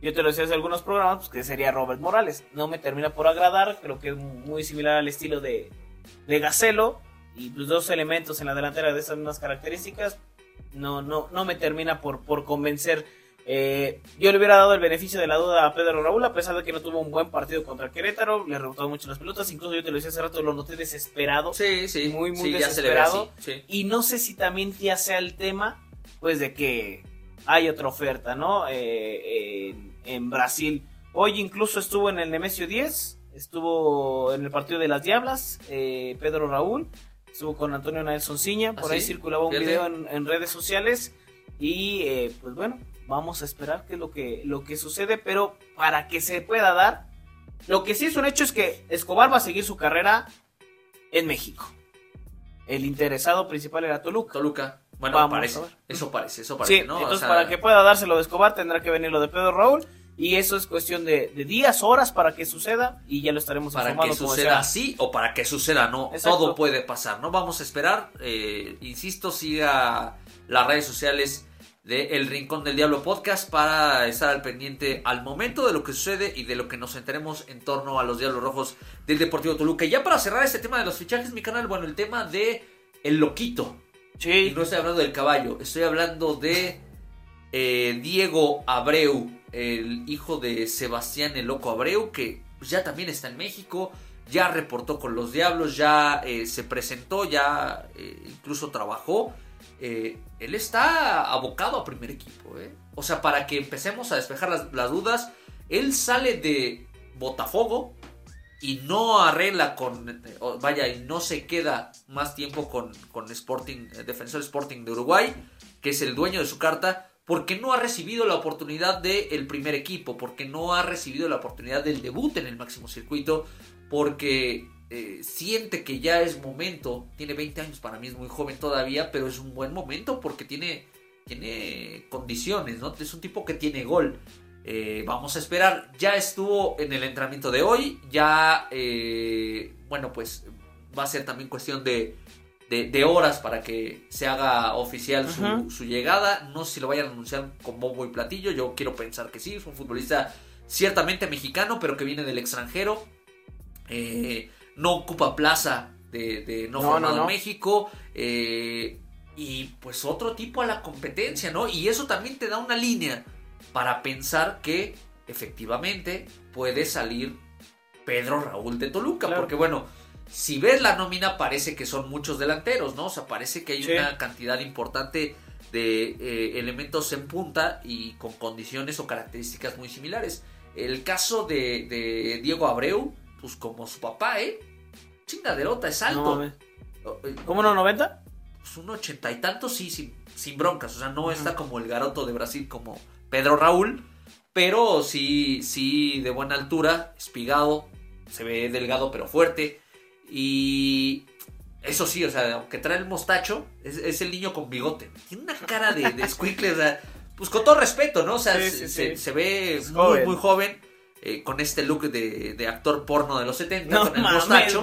S1: yo te lo decía hace algunos programas, pues que sería Robert Morales. No me termina por agradar, creo que es muy similar al estilo de, de Gacelo. Y pues dos elementos en la delantera de esas mismas características, no, no, no me termina por, por convencer. Eh, yo le hubiera dado el beneficio de la duda a Pedro Raúl, a pesar de que no tuvo un buen partido contra Querétaro, le rebotaron mucho las pelotas, incluso yo te lo decía hace rato, lo noté desesperado.
S2: Sí, sí.
S1: Muy, muy
S2: sí,
S1: desesperado.
S2: así, sí.
S1: Y no sé si también ya sea el tema, pues de que hay otra oferta, ¿no? Eh, en Brasil. Hoy incluso estuvo en el Nemesio 10, estuvo en el partido de las Diablas, eh, Pedro Raúl, estuvo con Antonio Nelson Ciña, por
S2: ¿Ah,
S1: ahí
S2: sí?
S1: circulaba un
S2: Fíjate.
S1: video en, en redes sociales y eh, pues bueno, vamos a esperar qué es lo que, lo que sucede, pero para que se pueda dar, lo que sí es un hecho es que Escobar va a seguir su carrera en México. El interesado principal era Toluca.
S2: Toluca. Bueno,
S1: Vamos
S2: parece. Eso parece, eso parece,
S1: Sí,
S2: ¿no? O
S1: entonces
S2: sea,
S1: para que pueda dárselo de Escobar tendrá que venir lo de Pedro Raúl y eso es cuestión de, de días, horas para que suceda y ya lo estaremos
S2: para que
S1: informando como
S2: suceda así o para que suceda no.
S1: Exacto.
S2: Todo puede pasar, ¿no? Vamos a esperar. eh, insisto, siga las redes sociales de El Rincón del Diablo Podcast para estar al pendiente al momento de lo que sucede y de lo que nos enteremos en torno a los Diablos Rojos del Deportivo Toluca. Y ya para cerrar este tema de los fichajes, mi canal, bueno, el tema de El Loquito. Y
S1: Sí,
S2: no estoy hablando del caballo, estoy hablando de eh, Diego Abreu, el hijo de Sebastián el Loco Abreu, que ya también está en México, ya reportó con los Diablos, ya eh, se presentó, ya eh, incluso trabajó. Él está abocado a primer equipo. O sea, para que empecemos a despejar las dudas, él sale de Botafogo, y no arregla con, eh, vaya, y no se queda más tiempo con, con Sporting, eh, Defensor Sporting de Uruguay, que es el dueño de su carta, porque no ha recibido la oportunidad del primer equipo, porque no ha recibido la oportunidad del debut en el máximo circuito, porque eh, siente que ya es momento, tiene 20 años, para mí es muy joven todavía, pero es un buen momento porque tiene, tiene condiciones, ¿no? Es un tipo que tiene gol. Eh, vamos a esperar. Ya estuvo en el entrenamiento de hoy. Ya, eh, bueno, pues va a ser también cuestión de, de, de horas para que se haga oficial su, llegada. No sé si lo vayan a anunciar con bombo y platillo. Yo quiero pensar que sí. Es un futbolista ciertamente mexicano, pero que viene del extranjero. Eh, no ocupa plaza de, de no,
S1: No,
S2: formado
S1: no, no.
S2: en México. y pues otro tipo a la competencia, ¿no? Y eso también te da una línea para pensar que efectivamente puede salir Pedro Raúl de Toluca.
S1: Claro.
S2: Porque bueno, si ves la nómina parece que son muchos delanteros, ¿no? O sea, parece que hay
S1: Sí.
S2: una cantidad importante de eh, elementos en punta y con condiciones o características muy similares. El caso de, de Diego Abreu, pues como su papá, ¿eh? Chingaderota, es
S1: no
S2: alto.
S1: mames.
S2: Eh,
S1: ¿Cómo no, 90?
S2: pues un ochenta y tantos, sí, sin, sin broncas. O sea, no está como el garoto de Brasil, como Pedro Raúl, pero sí, sí, de buena altura, espigado, se ve delgado pero fuerte. Y eso sí, o sea, aunque trae el mostacho, es, es el niño con bigote. Tiene una cara de, de o sea, pues con todo respeto, ¿no? O sea,
S1: Sí,
S2: se,
S1: sí,
S2: se-
S1: sí.
S2: se ve
S1: Es
S2: muy,
S1: joven.
S2: muy joven. eh, con este look de, de actor porno de los 70,
S1: No
S2: con el
S1: mames,
S2: mostacho.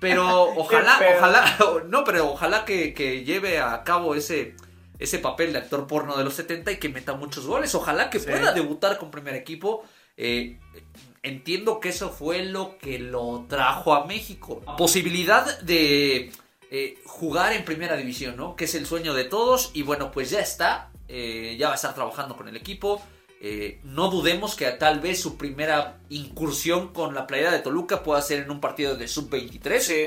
S2: Pero ojalá, ojalá, no, pero ojalá que, que lleve a cabo ese, ese papel de actor porno de los 70 y que meta muchos goles. Ojalá que
S1: Sí.
S2: pueda debutar con primer equipo. Eh, entiendo que eso fue lo que lo trajo a México. La posibilidad de eh, jugar en primera división, ¿no? Que es el sueño de todos. Y bueno, pues ya está. Eh, ya va a estar trabajando con el equipo. Eh, no dudemos que tal vez su primera incursión con la playera de Toluca pueda ser en un partido de sub-23.
S1: Sí,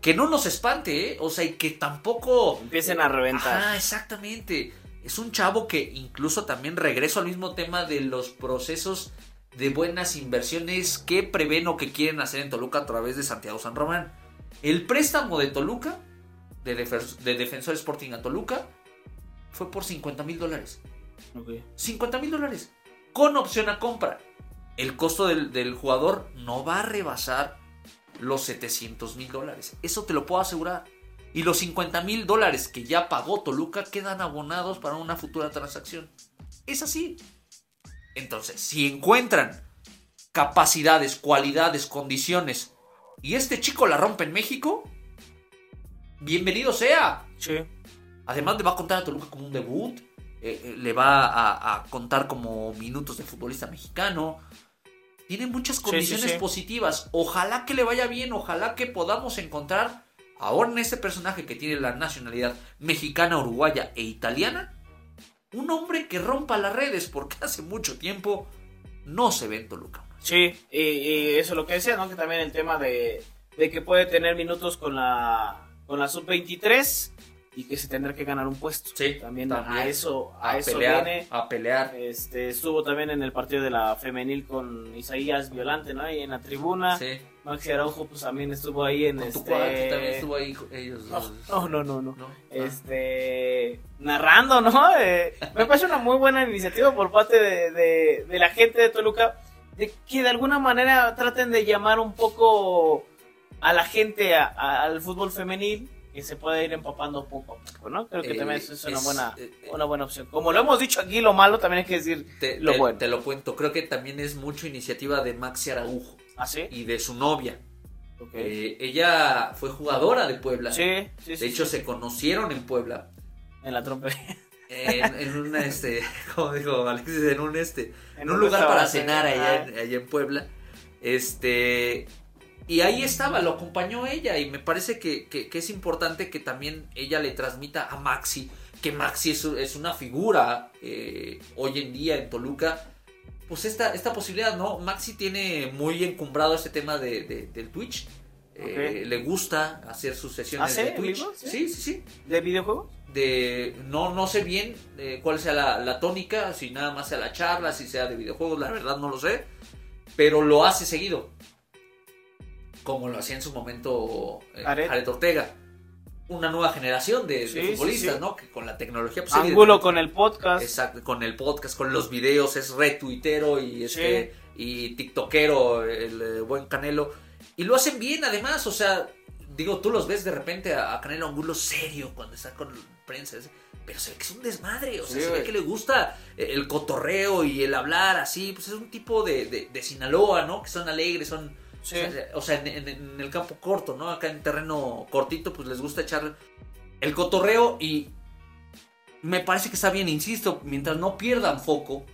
S2: Que no nos espante, ¿eh? O sea, y que tampoco...
S1: empiecen a reventar.
S2: Ajá, exactamente. Es un chavo que incluso también regreso al mismo tema de los procesos de buenas inversiones que prevén o que quieren hacer en Toluca a través de Santiago San Román. El préstamo de Toluca, de, Defer- de Defensor Sporting a Toluca, fue por 50 mil dólares.
S1: Ok.
S2: 50 mil dólares. Con opción a compra. El costo del, del jugador no va a rebasar los 700 mil dólares. Eso te lo puedo asegurar. Y los 50 mil dólares que ya pagó Toluca quedan abonados para una futura transacción. Es así. Entonces, si encuentran capacidades, cualidades, condiciones y este chico la rompe en México, bienvenido sea.
S1: Sí.
S2: Además le va a contar a Toluca como un debut, eh, eh, le va a, a contar como minutos de futbolista mexicano. Tiene muchas
S1: sí,
S2: condiciones
S1: sí.
S2: positivas. Ojalá que le vaya bien, ojalá que podamos encontrar ahora en este personaje que tiene la nacionalidad mexicana, uruguaya e italiana, un hombre que rompa las redes, porque hace mucho tiempo no se ve en Toluca.
S1: Sí, y, y eso es lo que decía, ¿no? Que también el tema de, de que puede tener minutos con la, con la sub-23 y que se tendrá que ganar un puesto.
S2: Sí,
S1: también,
S2: también.
S1: a eso, a,
S2: A
S1: eso
S2: pelear,
S1: viene.
S2: a pelear.
S1: Este, estuvo también en el partido de la femenil con Isaías Violante, ¿no? Ahí en la tribuna.
S2: Sí.
S1: Maxi Araujo, pues también estuvo ahí en
S2: Con tu
S1: este...
S2: cuate también estuvo ahí ellos dos.
S1: no, no, no, no.
S2: ¿no? Ah.
S1: Este, narrando, ¿no? Eh, me parece una muy buena iniciativa por parte de, de- de la gente de Toluca, de que de alguna manera traten de llamar un poco a la gente a- a- al fútbol femenil, que se pueda ir empapando poco a poco, ¿no? Creo que
S2: Eh,
S1: también eso es una
S2: es,
S1: buena,
S2: eh, eh,
S1: una buena opción. Como lo hemos dicho aquí, lo malo también hay que decir
S2: Te,
S1: lo
S2: te-
S1: bueno.
S2: te lo cuento. Creo que también es mucho iniciativa de Maxi Araujo
S1: ¿Ah, sí?
S2: y de su novia.
S1: Ok.
S2: Eh, ella fue jugadora de Puebla.
S1: sí, sí,
S2: De
S1: sí,
S2: hecho,
S1: sí.
S2: se conocieron en Puebla.
S1: En la trompe.
S2: En, en un, este, como dijo Alexis, en un, este, en
S1: En
S2: un lugar para cenar allá allá en Puebla. Este, y ahí estaba, lo acompañó ella. Y me parece que, que- que es importante que también ella le transmita a Maxi, que Maxi es, es una figura eh, hoy en día en Toluca. Pues esta, esta posibilidad, ¿no? Maxi tiene muy encumbrado este tema de, de- del Twitch. Eh, le gusta hacer sus sesiones
S1: ¿Ah, sí?
S2: de
S1: ¿En
S2: Twitch.
S1: vivo? Sí.
S2: sí, sí. sí
S1: ¿De videojuegos?
S2: de no no sé bien eh, cuál sea la, la tónica, si nada más sea la charla, si sea de videojuegos, la verdad no lo sé, pero lo hace seguido, como lo hacía en su momento eh,
S1: Aret.
S2: Aret Ortega. Una nueva generación de,
S1: Sí,
S2: futbolistas,
S1: sí.
S2: ¿no? Que con la tecnología pues,
S1: Ángulo con el podcast.
S2: Exacto, con el podcast, con los videos, es retuitero y este y tiktokero, el eh, buen Canelo. Y lo hacen bien además, o sea, digo, tú los ves de repente a, a Canelo Angulo serio cuando está con prensa, es- pero se ve que es un desmadre, o sea,
S1: Sí,
S2: se ve que le gusta eh, el cotorreo y el hablar así, pues es un tipo de, de, de Sinaloa, ¿no? Que son alegres, son...
S1: Sí.
S2: O sea, en, en- en el campo corto, ¿no? Acá en terreno cortito, pues les gusta echar el cotorreo y me parece que está bien, insisto, mientras no pierdan foco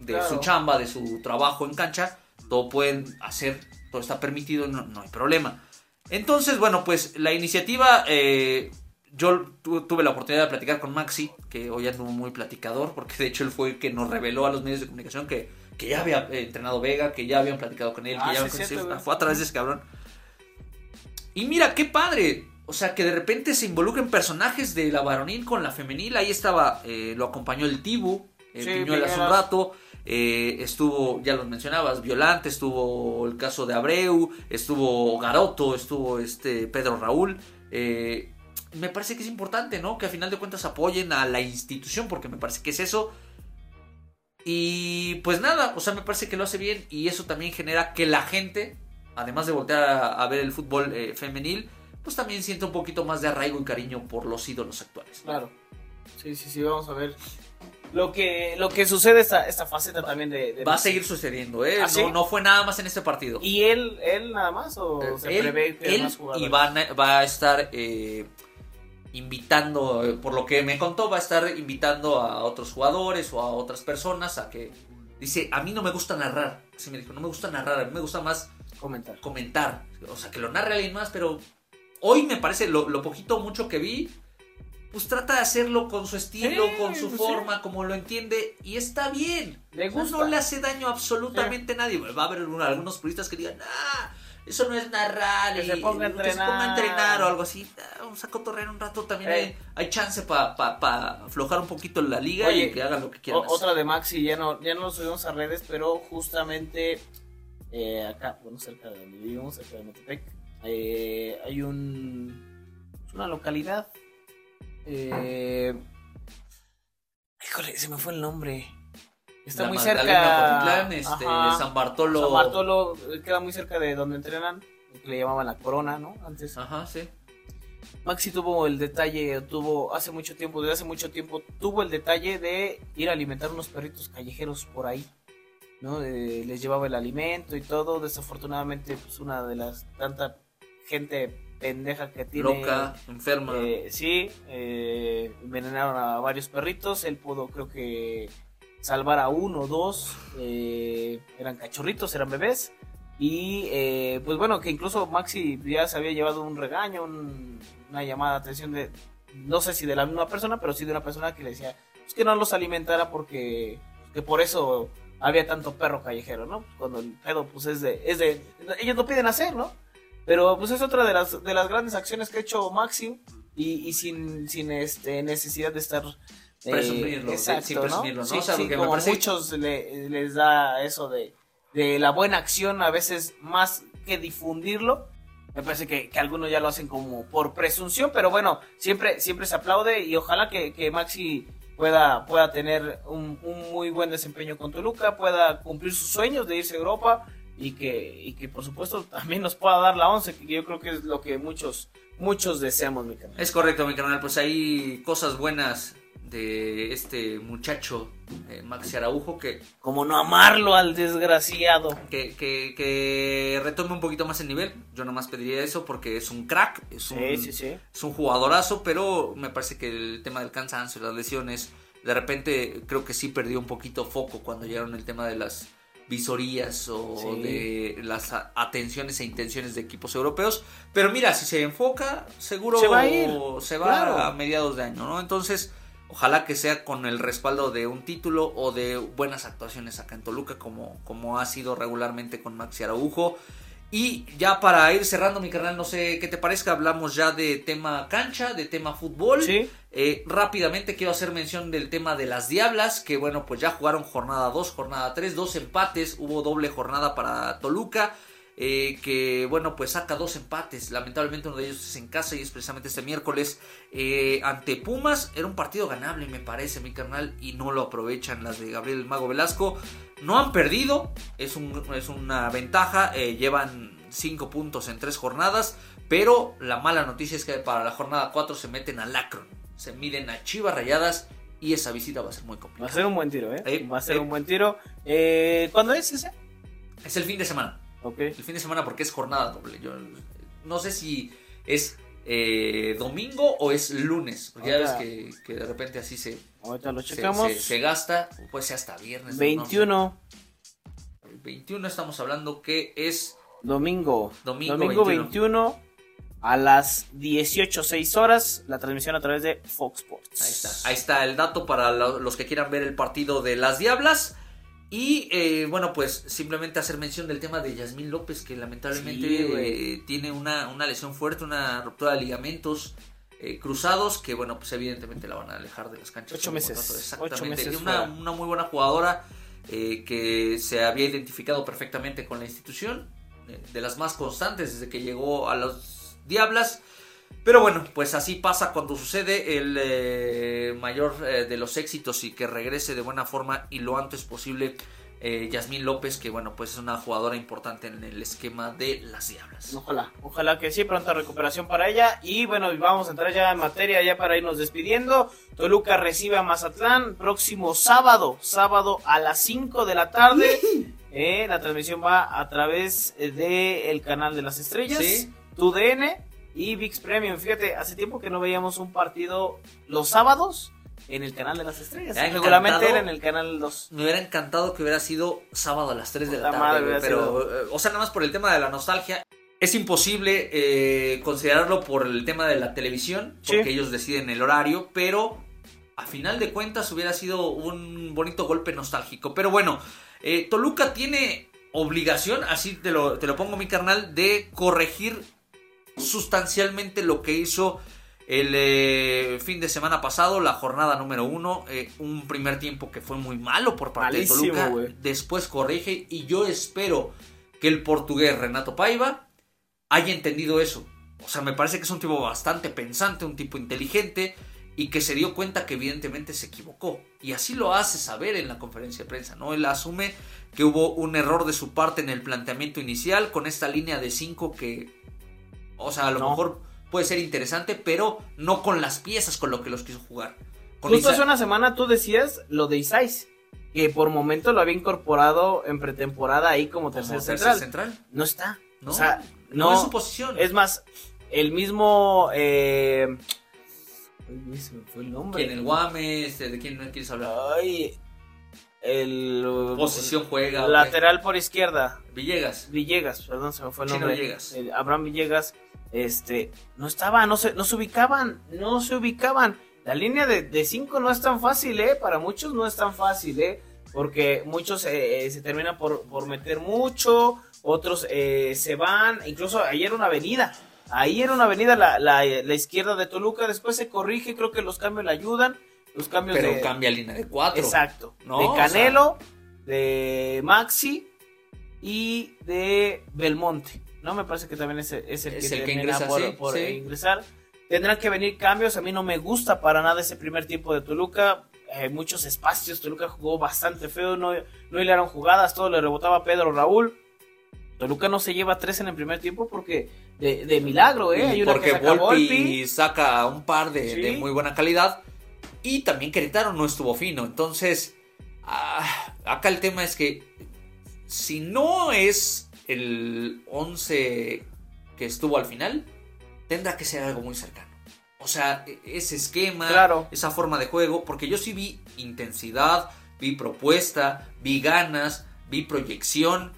S2: de
S1: Claro.
S2: su chamba, de su trabajo en cancha, todo pueden hacer, todo está permitido, no, no hay problema. Entonces, bueno, pues la iniciativa, eh, yo tu- tuve la oportunidad de platicar con Maxi, que hoy anduvo muy platicador, porque de hecho él fue el que nos reveló a los medios de comunicación que, que ya había eh, entrenado Vega, que ya habían platicado con él,
S1: Ah,
S2: que ya
S1: sí,
S2: conocido-
S1: güey.
S2: fue a través de ese cabrón. Y mira, qué padre. O sea, que de repente se involucren personajes de la varonil con la femenil. Ahí estaba, eh, lo acompañó el Tibu, el
S1: Sí,
S2: Piñuelas un rato. eh, estuvo, ya lo mencionabas, Violante, estuvo el caso de Abreu, estuvo Garoto, estuvo este Pedro Raúl. eh, me parece que es importante, ¿no? Que a final de cuentas apoyen a la institución, porque me parece que es eso. Y pues nada, o sea, me parece que lo hace bien y eso también genera que la gente, además de voltear a, a ver el fútbol eh, femenil, pues también siente un poquito más de arraigo y cariño por los ídolos actuales.
S1: Claro. Sí, sí, sí, vamos a ver lo que, lo que sucede esta, esta faceta también de, de
S2: Va a seguir sucediendo, ¿eh?
S1: ¿Ah, sí?
S2: no, no fue nada más en este partido.
S1: ¿Y él, él nada más o se
S2: él,
S1: prevé que
S2: él
S1: más
S2: y va a estar eh, invitando, por lo que me contó, va a estar invitando a otros jugadores o a otras personas a que... Dice, a mí no me gusta narrar. Así me dijo, no me gusta narrar, a mí me gusta más
S1: comentar.
S2: comentar. O sea, que lo narre alguien más, pero hoy me parece, lo, lo poquito mucho que vi, pues trata de hacerlo con su estilo,
S1: Sí,
S2: con su
S1: pues sí.
S2: forma, como lo entiende, y está bien.
S1: Le gusta.
S2: No le hace daño a absolutamente nadie. Va a haber un- algunos puristas que digan, ah, eso no es narrar,
S1: Que
S2: y
S1: se ponga a
S2: que se ponga a
S1: entrenar".
S2: o algo así. Ah, vamos a cotorrear un rato, también hay, hay chance para pa, pa aflojar un poquito la liga
S1: Oye,
S2: y que hagan lo que quieran.
S1: O- otra de Maxi, ya no, ya no lo subimos a redes, pero justamente eh, acá, bueno, cerca de donde vivimos, cerca de Metepec, eh, hay un. es una localidad. Eh, híjole, se me fue el nombre. Está
S2: La
S1: muy
S2: Magdalena,
S1: cerca.
S2: Este. San Bartolo.
S1: San Bartolo eh, queda muy cerca de donde entrenan, que le llamaban la Corona, ¿no? Antes.
S2: Ajá, sí.
S1: Maxi tuvo el detalle, tuvo hace mucho tiempo, desde hace mucho tiempo, tuvo el detalle de ir a alimentar unos perritos callejeros por ahí, ¿no? Eh, les llevaba el alimento y todo. Desafortunadamente, pues una de las tantas gente pendeja que tiene.
S2: Loca, enferma.
S1: Eh, sí, eh, envenenaron a varios perritos. Él pudo, creo que, salvar a uno o dos. eh, eran cachorritos, eran bebés. Y eh, pues bueno, que incluso Maxi ya se había llevado un regaño, un- una llamada de atención de, no sé si de la misma persona, pero sí de una persona que le decía pues, que no los alimentara porque que por eso había tanto perro callejero, ¿no? Cuando el pedo pues es de, es de, ellos lo piden hacer, ¿no? Pero pues es otra de las, de las grandes acciones que ha hecho Maxi y, y sin, sin este, necesidad de estar... eh,
S2: Presumirlo,
S1: exacto,
S2: sin presumirlo, ¿no?
S1: Sí,
S2: O sea,
S1: sí,
S2: porque me
S1: como
S2: parece-
S1: muchos le- les da eso de, de la buena acción a veces más que difundirlo. Me parece que, que algunos ya lo hacen como por presunción, pero bueno, siempre, siempre se aplaude y ojalá que, que Maxi pueda, pueda tener un, un muy buen desempeño con Toluca, pueda cumplir sus sueños de irse a Europa y que, y que por supuesto también nos pueda dar la 11, que yo creo que es lo que muchos, muchos deseamos, mi canal.
S2: Es correcto, mi canal. Pues hay cosas buenas de este muchacho, eh, Maxi Araujo, que,
S1: Como no amarlo al desgraciado.
S2: que, que, que retome un poquito más el nivel. Yo nomás pediría eso porque es un crack, es un,
S1: Sí, sí, sí.
S2: es un jugadorazo, pero me parece que el tema del cansancio, las lesiones, de repente creo que sí perdió un poquito foco cuando llegaron el tema de las visorías o
S1: Sí.
S2: de las atenciones e intenciones de equipos europeos. Pero mira, si se enfoca, seguro
S1: Se va a ir,
S2: se va
S1: claro.
S2: a mediados de año, ¿no? Entonces, ojalá que sea con el respaldo de un título o de buenas actuaciones acá en Toluca, como, como ha sido regularmente con Maxi Araujo. Y ya para ir cerrando mi canal, no sé qué te parezca, hablamos ya de tema cancha, de tema fútbol.
S1: Sí.
S2: Eh, rápidamente quiero hacer mención del tema de las Diablas, que bueno, pues ya jugaron jornada 2, jornada 3, dos empates, hubo doble jornada para Toluca, eh, que bueno, pues saca dos empates, lamentablemente uno de ellos es en casa y es precisamente este miércoles eh, ante Pumas, era un partido ganable me parece mi carnal y no lo aprovechan las de Gabriel Mago Velasco, no han perdido, es, un- es una ventaja, eh, llevan 5 puntos en 3 jornadas, pero la mala noticia es que para la jornada 4 se meten a Lacron, se miden a Chivas Rayadas y esa visita va a ser muy
S1: Va a
S2: complicada.
S1: ser un buen tiro, ¿eh?
S2: Eh,
S1: Va a ser
S2: eh.
S1: un buen tiro. Eh, ¿Cuándo es ese?
S2: Es el fin de semana,
S1: Ok.
S2: el fin de semana porque es jornada doble. Yo no sé si es eh, domingo o es lunes, porque ya ves
S1: Ahora-
S2: que, que de repente así se,
S1: Ahorita lo
S2: se,
S1: checamos.
S2: se- se gasta, o puede ser hasta viernes. no
S1: 21,
S2: sé. El 21 estamos hablando que es
S1: domingo.
S2: Domingo
S1: 21.
S2: 21.
S1: a las 18.06 horas. La transmisión a través de Fox Sports.
S2: Ahí está, ahí está el dato para lo- los que quieran ver el partido de las Diablas. Y eh, bueno, pues simplemente hacer mención del tema de Yasmín López, que lamentablemente
S1: Sí,
S2: eh, tiene una, una lesión fuerte, una ruptura de ligamentos eh, cruzados, que bueno, pues evidentemente la van a alejar de las canchas.
S1: Ocho meses,
S2: contrato.
S1: ocho
S2: Exactamente.
S1: meses
S2: una, una muy buena jugadora eh, que se había identificado perfectamente con la institución, eh, de las más constantes desde que llegó a los Diablas. Pero bueno, pues así pasa cuando sucede el eh, mayor eh, de los éxitos y que regrese de buena forma y lo antes posible eh, Yasmín López, que bueno, pues es una jugadora importante en el esquema de las Diablas.
S1: Ojalá, ojalá que sí, pronta recuperación para ella. Y bueno, vamos a entrar ya en materia, ya para irnos despidiendo. Toluca recibe a Mazatlán próximo sábado, sábado a las 5 de la tarde. Eh, la transmisión va a través del canal de las estrellas,
S2: Sí.
S1: TUDN y VIX Premium. Fíjate, hace tiempo que no veíamos un partido los sábados en el canal de las estrellas. Regularmente era en el canal 2.
S2: Me hubiera encantado que hubiera sido sábado a las 3 de la
S1: Puta
S2: tarde, pero, eh, o sea, nada más por el tema de la nostalgia. Es imposible eh, considerarlo por el tema de la televisión,
S1: Sí.
S2: porque ellos deciden el horario, pero a final de cuentas hubiera sido un bonito golpe nostálgico. Pero bueno, eh, Toluca tiene obligación, así te lo, te lo pongo mi carnal, de corregir sustancialmente lo que hizo el eh, fin de semana pasado, la jornada número uno, eh, un primer tiempo que fue muy malo por parte
S1: Malísimo,
S2: de Toluca, después corrige y yo espero que el portugués Renato Paiva haya entendido eso. O sea, me parece que es un tipo bastante pensante, un tipo inteligente y que se dio cuenta que evidentemente se equivocó. Y así lo hace saber en la conferencia de prensa, ¿no? Él asume que hubo un error de su parte en el planteamiento inicial con esta línea de 5 que, o sea, a lo
S1: No.
S2: mejor puede ser interesante, pero no con las piezas con lo que los quiso jugar. Con
S1: Justo hace una semana tú decías lo de Isais, que por momento lo había incorporado en pretemporada ahí como
S2: como
S1: tercer
S2: tercer
S1: central.
S2: central.
S1: No está.
S2: No.
S1: O sea,
S2: No,
S1: No,
S2: es su posición.
S1: Es más, el mismo. Eh, se me fue el nombre.
S2: ¿Quién? ¿El Guame? Este, ¿De quién no quieres hablar?
S1: Ay, el.
S2: Posición juega.
S1: Lateral por izquierda.
S2: Villegas.
S1: Villegas, perdón, se me fue el nombre.
S2: Villegas.
S1: El Abraham Villegas, este, no estaba, no se, no se ubicaban, no se ubicaban. La línea de 5 no es tan fácil, ¿eh? Para muchos no es tan fácil, ¿eh? Porque muchos eh, eh, se terminan por, por meter mucho, otros eh, se van, incluso ahí era una avenida. Ahí era una avenida la, la, la izquierda de Toluca, después se corrige, creo que los cambios le ayudan. Los cambios
S2: Pero
S1: de,
S2: cambia línea de cuatro.
S1: Exacto.
S2: ¿no?
S1: De
S2: O sea-
S1: Canelo, de Maxi y de Belmonte. No me parece que también es, el- es el
S2: Es
S1: que
S2: el que ingresa,
S1: por,
S2: sí,
S1: por
S2: sí.
S1: ingresar. Tendrán que venir cambios. A mí no me gusta para nada ese primer tiempo de Toluca. Eh, muchos espacios. Toluca jugó bastante feo. No, no hilaron jugadas. Todo le rebotaba a Pedro Raúl. Toluca no se lleva tres en el primer tiempo porque de, de milagro, ¿eh? Hay una
S2: Porque
S1: que saca
S2: Volpi,
S1: Volpi.
S2: saca un par de,
S1: Sí.
S2: de muy buena calidad. Y también Querétaro no estuvo fino. Entonces, ah, acá el tema es que si no es el 11 que estuvo al final, tendrá que ser algo muy cercano. O sea, e- ese esquema,
S1: Claro.
S2: esa forma de juego, porque yo sí vi intensidad, vi propuesta, vi ganas, vi proyección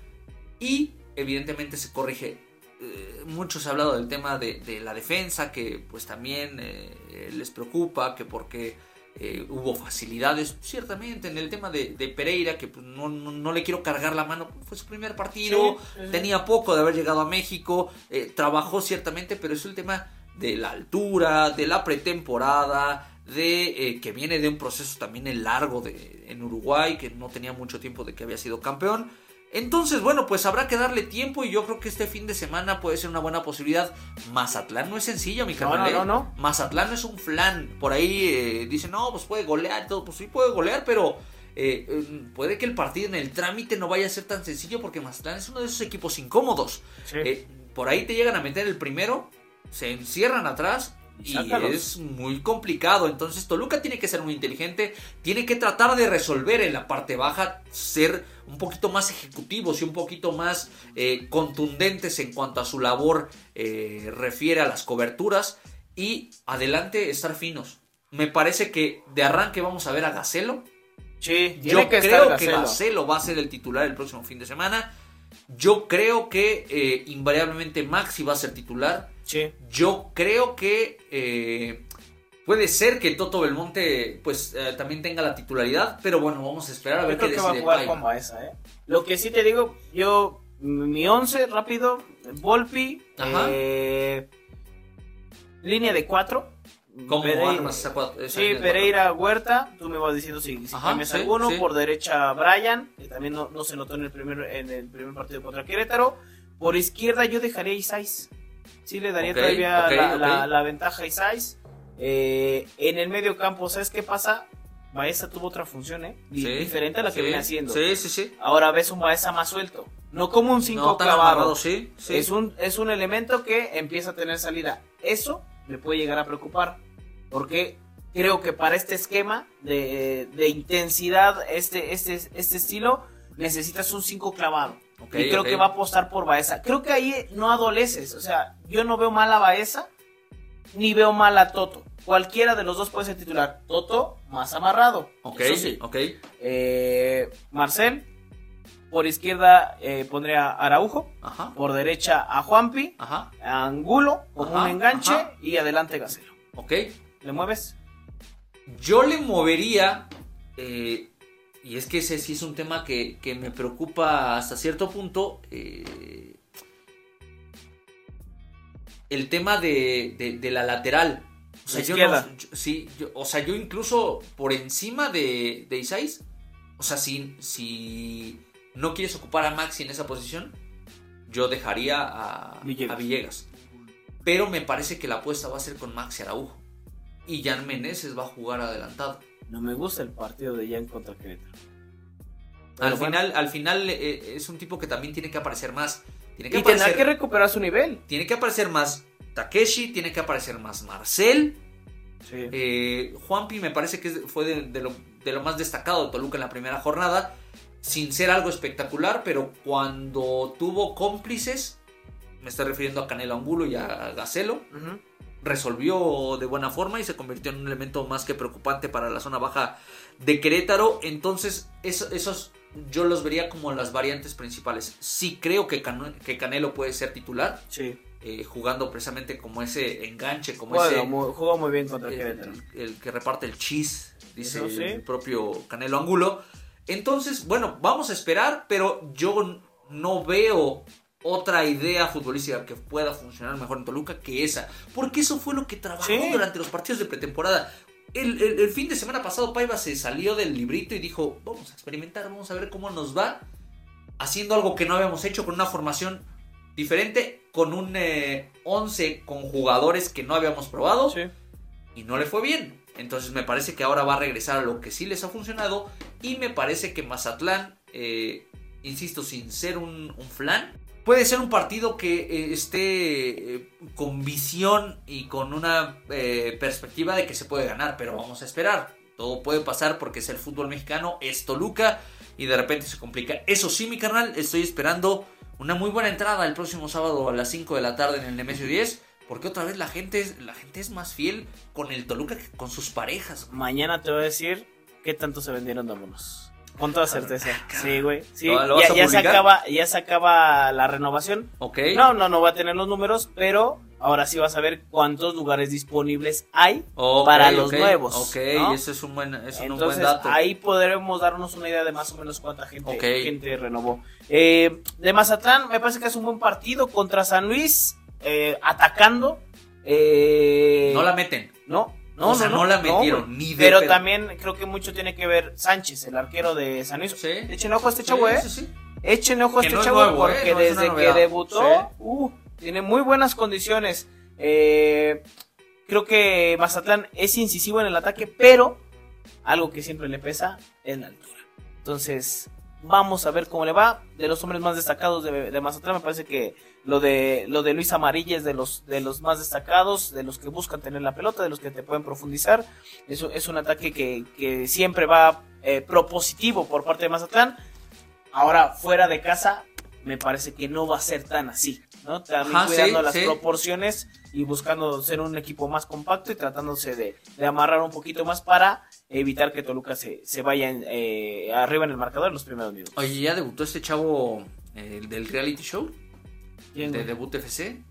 S2: y evidentemente se corrige. Eh, muchos han hablado del tema de, de la defensa, que pues también eh, les preocupa, que porque eh, hubo facilidades, ciertamente, en el tema de, de Pereira, que pues, no, no- no le quiero cargar la mano, fue su primer partido,
S1: Sí, sí, sí.
S2: tenía poco de haber llegado a México, eh, trabajó ciertamente, pero es el tema de la altura, de la pretemporada, de eh, que viene de un proceso también largo de, en Uruguay, que no tenía mucho tiempo de que había sido campeón. Entonces, bueno, pues habrá que darle tiempo y yo creo que este fin de semana puede ser una buena posibilidad. Mazatlán no es sencillo, mi carnal.
S1: no,
S2: ¿eh?
S1: no, no.
S2: Mazatlán no es un flan. Por ahí eh, dicen, no, pues puede golear y todo. Pues sí puede golear, pero eh, eh, puede que el partido en el trámite no vaya a ser tan sencillo porque Mazatlán es uno de esos equipos incómodos.
S1: Sí.
S2: Por ahí te llegan a meter el primero, se encierran atrás
S1: Y sácalos.
S2: es muy complicado. Entonces Toluca tiene que ser muy inteligente, tiene que tratar de resolver en la parte baja, ser un poquito más ejecutivos y un poquito más eh, contundentes en cuanto a su labor eh, refiere a las coberturas y adelante estar finos. Me parece que de arranque vamos a ver a Gacelo.
S1: Sí,
S2: Yo
S1: tiene que
S2: creo
S1: estar
S2: que
S1: Gacelo.
S2: Gacelo va a ser el titular el próximo fin de semana. Yo creo que eh, invariablemente Maxi va a ser titular.
S1: Sí.
S2: Yo creo que eh, puede ser que Toto Belmonte pues eh, también tenga la titularidad, pero bueno, vamos a esperar a
S1: Yo
S2: ver qué
S1: que va a jugar con Baeza, ¿eh? Lo que sí te digo, yo, mi 11 rápido, Volpi, línea de 4.
S2: ¿Cómo armas esa esa
S1: Sí, Pereira, Huerta, tú me vas diciendo si, si
S2: Ajá,
S1: cambias
S2: sí,
S1: alguno.
S2: sí.
S1: Por derecha, Brian, que también no, no se notó en el primer en el primer partido contra Querétaro. Por izquierda yo dejaría Isais. Sí, le daría
S2: Ok,
S1: todavía
S2: ok,
S1: la,
S2: ok.
S1: la- la ventaja a Isais. Eh, en el medio campo, ¿sabes qué pasa? Baeza tuvo otra función, ¿eh?
S2: Sí,
S1: diferente a la que
S2: sí,
S1: viene haciendo.
S2: Sí, sí, sí.
S1: Ahora ves un Baeza más suelto. No como un 5
S2: No
S1: clavado.
S2: sí, sí.
S1: Es, un, es un elemento que empieza a tener salida. Eso me puede llegar a preocupar. Porque creo que para este esquema de, de intensidad, este, este, este estilo, necesitas un 5 clavado. Y creo que va a apostar por Baeza. Creo que ahí no adoleces. O sea, yo no veo mal a Baeza, ni veo mal a Toto. Cualquiera de los dos puede ser titular. Toto, más amarrado.
S2: Ok,
S1: Eso sí.
S2: ok.
S1: Eh, Marcel, por izquierda eh, pondría a Araujo.
S2: Ajá,
S1: Por derecha a Juanpi,
S2: ajá,
S1: a Angulo
S2: Ajá,
S1: un enganche
S2: ajá.
S1: y adelante Gacelo.
S2: ok.
S1: ¿Le mueves?
S2: Yo le movería, eh, y es que ese sí es un tema que, que me preocupa hasta cierto punto, eh, el tema de, de- de la lateral. O sea,
S1: La
S2: yo
S1: izquierda.
S2: no- yo- sí, yo- o sea, yo incluso por encima de, de Isais, o sea, si, si no quieres ocupar a Maxi en esa posición, yo dejaría a
S1: Villegas.
S2: a Villegas. Pero me parece que la apuesta va a ser con Maxi Araujo. Y Jan Meneses va a jugar adelantado.
S1: No me gusta el partido de Jan contra Querétaro.
S2: Al
S1: bueno.
S2: final, al final eh, es un tipo que también tiene que aparecer más. Tiene que,
S1: Y tendrá que recuperar su nivel.
S2: tiene que aparecer más Takeshi, tiene que aparecer más Marcel.
S1: Sí.
S2: Eh, Juanpi me parece que fue de, de lo, de lo más destacado de Toluca en la primera jornada. Sin ser algo espectacular, pero cuando tuvo cómplices, me estoy refiriendo a Canelo Angulo y a Gacelo,
S1: Ujú.
S2: Resolvió de buena forma y se convirtió en un elemento más que preocupante para la zona baja de Querétaro. Entonces, eso- esos yo los vería como las variantes principales. Sí creo que, que Canelo puede ser titular,
S1: Sí.
S2: eh, jugando precisamente como ese enganche, como ese...
S1: muy, jugó muy bien contra
S2: el,
S1: Querétaro.
S2: el que reparte el cheese, dice el propio Canelo Angulo. Entonces, bueno, vamos a esperar, pero yo no veo otra idea futbolística que pueda funcionar mejor en Toluca que esa. Porque eso fue lo que trabajó
S1: Sí.
S2: durante los partidos de pretemporada. El, el- el fin de semana pasado Paiva se salió del librito y dijo, vamos a experimentar, vamos a ver cómo nos va. Haciendo algo que no habíamos hecho con una formación diferente, con un 11 con jugadores que no habíamos probado
S1: Sí.
S2: y no le fue bien. Entonces me parece que ahora va a regresar a lo que sí les ha funcionado y me parece que Mazatlán, eh, insisto, sin ser un, un flan, puede ser un partido que eh, esté eh, con visión y con una eh, perspectiva de que se puede ganar, pero vamos a esperar. Todo puede pasar porque es el fútbol mexicano, es Toluca y de repente se complica. Eso sí, mi carnal, estoy esperando una muy buena entrada el próximo sábado a las 5 de la tarde en el Nemesio 10. Porque otra vez la gente, es, la gente es más fiel con el Toluca que con sus parejas.
S1: Mañana te voy a decir qué tanto se vendieron vámonos. Con toda certeza. Sí, güey. Sí.
S2: ¿Lo- lo vas
S1: Ya, se acaba, ya se acaba la renovación.
S2: Ok.
S1: No, no, no va a tener los números, pero ahora sí vas a ver cuántos lugares disponibles hay para los nuevos.
S2: Ok,
S1: ¿no?
S2: ese es un buen, es un
S1: Entonces
S2: buen dato.
S1: ahí podremos darnos una idea de más o menos cuánta gente renovó. Eh, de Mazatlán me parece que es un buen partido contra San Luis, eh, atacando. eh,
S2: No la meten.
S1: no, no,
S2: O sea, no la metieron, ni de
S1: Pero
S2: pedo.
S1: también creo que mucho tiene que ver Sánchez, el arquero de San Luis.
S2: Sí.
S1: Échenle ojo a este chavo, eh.
S2: sí, sí.
S1: Échenle ojo a este
S2: no es
S1: chavo
S2: ¿eh?
S1: porque
S2: No una
S1: desde que debutó, uh, tiene muy buenas condiciones. Eh, creo que Mazatlán es incisivo en el ataque, pero algo que siempre le pesa es la altura. Entonces, vamos a ver cómo le va. De los hombres más destacados de, de Mazatlán, me parece que lo de, lo de Luis Amarilla es de los, de los más destacados, de los que buscan tener la pelota, de los que te pueden profundizar. Eso es un ataque que, que siempre va eh, propositivo por parte de Mazatlán. Ahora, fuera de casa, me parece que no va a ser tan así, ¿no? También
S2: Ajá,
S1: cuidando
S2: sí,
S1: las
S2: sí.
S1: proporciones y buscando ser un equipo más compacto y tratándose de, de amarrar un poquito más para evitar que Toluca se, se vaya en, eh, arriba en el marcador en los primeros minutos.
S2: Oye, ¿ya debutó este chavo eh, del reality show?
S1: ¿Quién,
S2: de
S1: güey?
S2: Debut FC.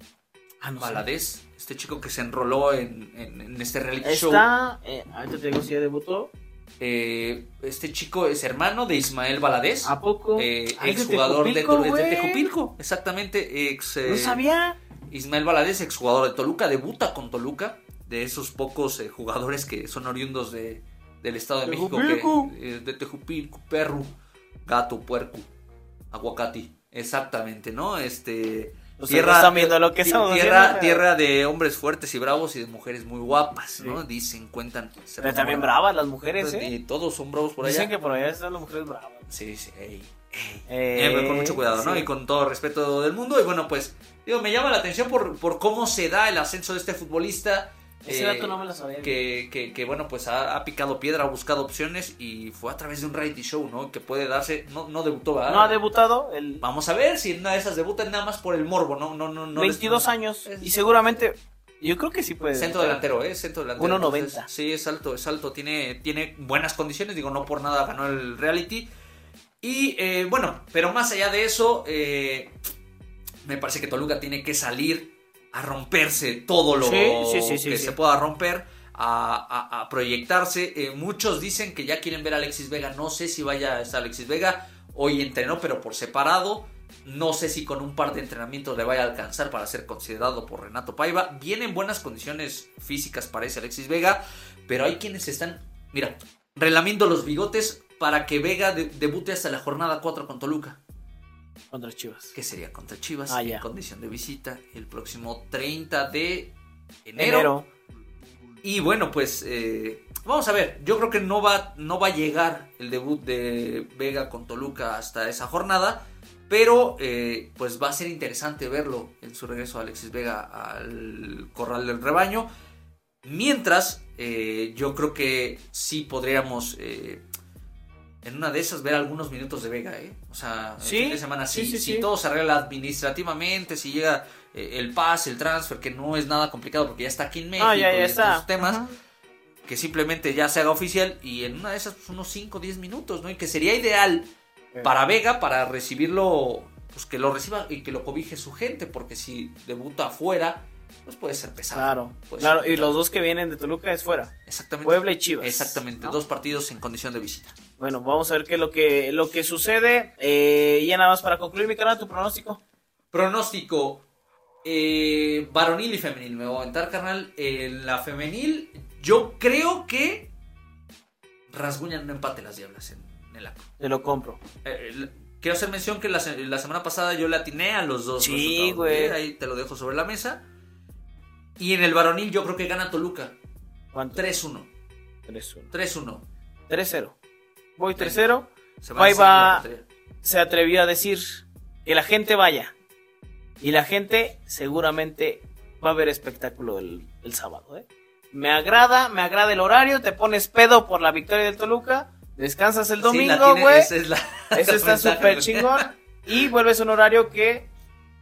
S1: Ah, no.
S2: Valadez. Este chico que se enroló en, en- en este reality show.
S1: Está, eh, ahorita te digo si ya debutó.
S2: Eh, este chico es hermano de Ismael Valadez.
S1: ¿A poco?
S2: eh,
S1: Ah,
S2: exjugador de,
S1: Tejupilco,
S2: de,
S1: güey.
S2: Tejupilco. Exactamente. Ex, eh,
S1: No sabía.
S2: Ismael Valadez, exjugador de Toluca, debuta con Toluca, de esos pocos eh, jugadores que son oriundos de, del Estado de México, que, eh, de Tejupilco, perro, gato, puerco, aguacate, exactamente, ¿no? Este
S1: Ustedes no están viendo lo que estamos
S2: tierra,
S1: pero-
S2: tierra de hombres fuertes y bravos y de mujeres muy guapas, ¿no?
S1: Sí.
S2: Dicen, cuentan.
S1: Pero también bravas las mujeres, ¿eh?
S2: Y todos son bravos por
S1: Dicen
S2: allá.
S1: que por allá están las mujeres bravas.
S2: Sí, sí, ey, ey.
S1: Eh,
S2: Eh, con mucho cuidado, ¿no?
S1: sí.
S2: Y con todo respeto del mundo. Y bueno, pues, digo, me llama la atención por, por cómo se da el ascenso de este futbolista.
S1: Ese
S2: eh,
S1: dato no me lo sabía.
S2: que, que, que, bueno, pues ha, ha picado piedra, ha buscado opciones y fue a través de un reality show, ¿no? Que puede darse, no, no debutó, ¿verdad?
S1: No ha debutado. El
S2: Vamos a ver si en una de esas debutan nada más por el morbo, ¿no? no, no, no
S1: 22
S2: les-
S1: años.
S2: Es-
S1: Y seguramente. Yo creo que sí puede.
S2: Centro delantero, ¿eh? Centro delantero.
S1: 1.90.
S2: Entonces, Sí, es alto, es alto. Tiene, tiene buenas condiciones, digo, no por nada ganó el reality. Y eh, bueno, pero más allá de eso, eh, me parece que Toluca tiene que salir a romperse todo lo
S1: Sí, sí, sí, sí,
S2: que se pueda romper, a, a- a proyectarse. Eh, muchos dicen que ya quieren ver a Alexis Vega. No sé si vaya a estar Alexis Vega. Hoy entrenó, pero por separado. No sé si con un par de entrenamientos le vaya a alcanzar para ser considerado por Renato Paiva. Viene en buenas condiciones físicas, parece Alexis Vega. Pero hay quienes están, mira, relamiendo los bigotes para que Vega de- debute hasta la jornada 4 con Toluca.
S1: Contra Chivas.
S2: Que sería contra Chivas
S1: Ah,
S2: en
S1: ya.
S2: condición de visita el próximo 30 de enero.
S1: Enero.
S2: Y bueno, pues eh, vamos a ver. Yo creo que no va, no va a llegar el debut de Vega con Toluca hasta esa jornada. Pero eh, pues va a ser interesante verlo en su regreso a Alexis Vega al corral del rebaño. Mientras, eh, yo creo que sí podríamos eh, en una de esas ver algunos minutos de Vega, ¿eh? O sea, el
S1: Sí,
S2: fin de semana,
S1: sí,
S2: si,
S1: sí,
S2: si
S1: sí.
S2: todo se arregla administrativamente, si llega eh, el pase, el transfer, que no es nada complicado porque ya está aquí en México.
S1: Ah, ya, ya
S2: y
S1: está.
S2: estos temas,
S1: Ajá.
S2: que simplemente ya se haga oficial y en una de esas, pues, unos 5 o 10 minutos, ¿no? Y que sería ideal para Vega, para recibirlo, pues que lo reciba y que lo cobije su gente, porque si debuta afuera, pues puede ser pesado.
S1: Claro,
S2: Puede
S1: claro.
S2: ser
S1: Y los dos que vienen de Toluca es fuera.
S2: Exactamente.
S1: Puebla y Chivas.
S2: Exactamente,
S1: ¿no?
S2: dos partidos en condición de visita.
S1: Bueno, vamos a ver qué es lo que, lo que sucede. Eh, y ya nada más para concluir, mi canal, tu pronóstico.
S2: Pronóstico. eh, varonil y femenil. Me voy a aventar, carnal. En la femenil, yo creo que rasguñan un empate las diablas en, en el acto.
S1: Te lo compro.
S2: Eh, el- quiero hacer mención que la, se- la semana pasada yo le atiné a los dos.
S1: Sí, güey.
S2: ¿eh? Ahí te lo dejo sobre la mesa. Y en el varonil yo creo que gana Toluca.
S1: ¿Cuánto?
S2: 3-1.
S1: 3-1.
S2: 3-1.
S1: 3-0. Voy 3-0.
S2: Se
S1: va. Se atrevió a decir que la gente vaya. Y la gente seguramente va a ver espectáculo el, el sábado. ¿eh? Me agrada, me agrada el horario. Te pones pedo por la victoria del Toluca. Descansas el
S2: Sí,
S1: domingo, güey.
S2: es la-
S1: Eso está súper chingón. Y vuelves a un horario que,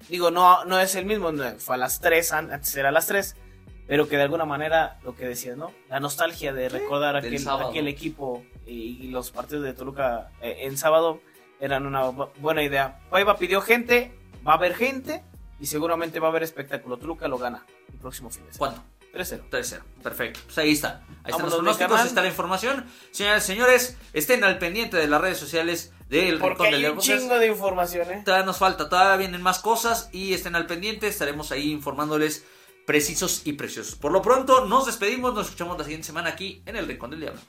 S1: digo, no, no es el mismo. no, Fue a las 3, an- antes era a las 3. Pero que de alguna manera, lo que decías, ¿no? La nostalgia de recordar aquel,
S2: sábado.
S1: aquel equipo y, y los partidos de Toluca eh, en sábado eran una bu- buena idea. Paiva pidió gente, va a haber gente y seguramente va a haber espectáculo. Toluca lo gana el próximo fin de semana.
S2: ¿Cuánto?
S1: 3-0.
S2: 3-0. Perfecto. Pues ahí está. Ahí están los pronósticos, está la información. Señoras y señores, estén al pendiente de las redes sociales del
S1: Porque
S2: Rincón del
S1: hay un chingo de información, ¿eh?
S2: Todavía nos falta, todavía vienen más cosas y estén al pendiente, estaremos ahí informándoles precisos y preciosos. Por lo pronto, nos despedimos, nos escuchamos la siguiente semana aquí en el Rincón del Diablo.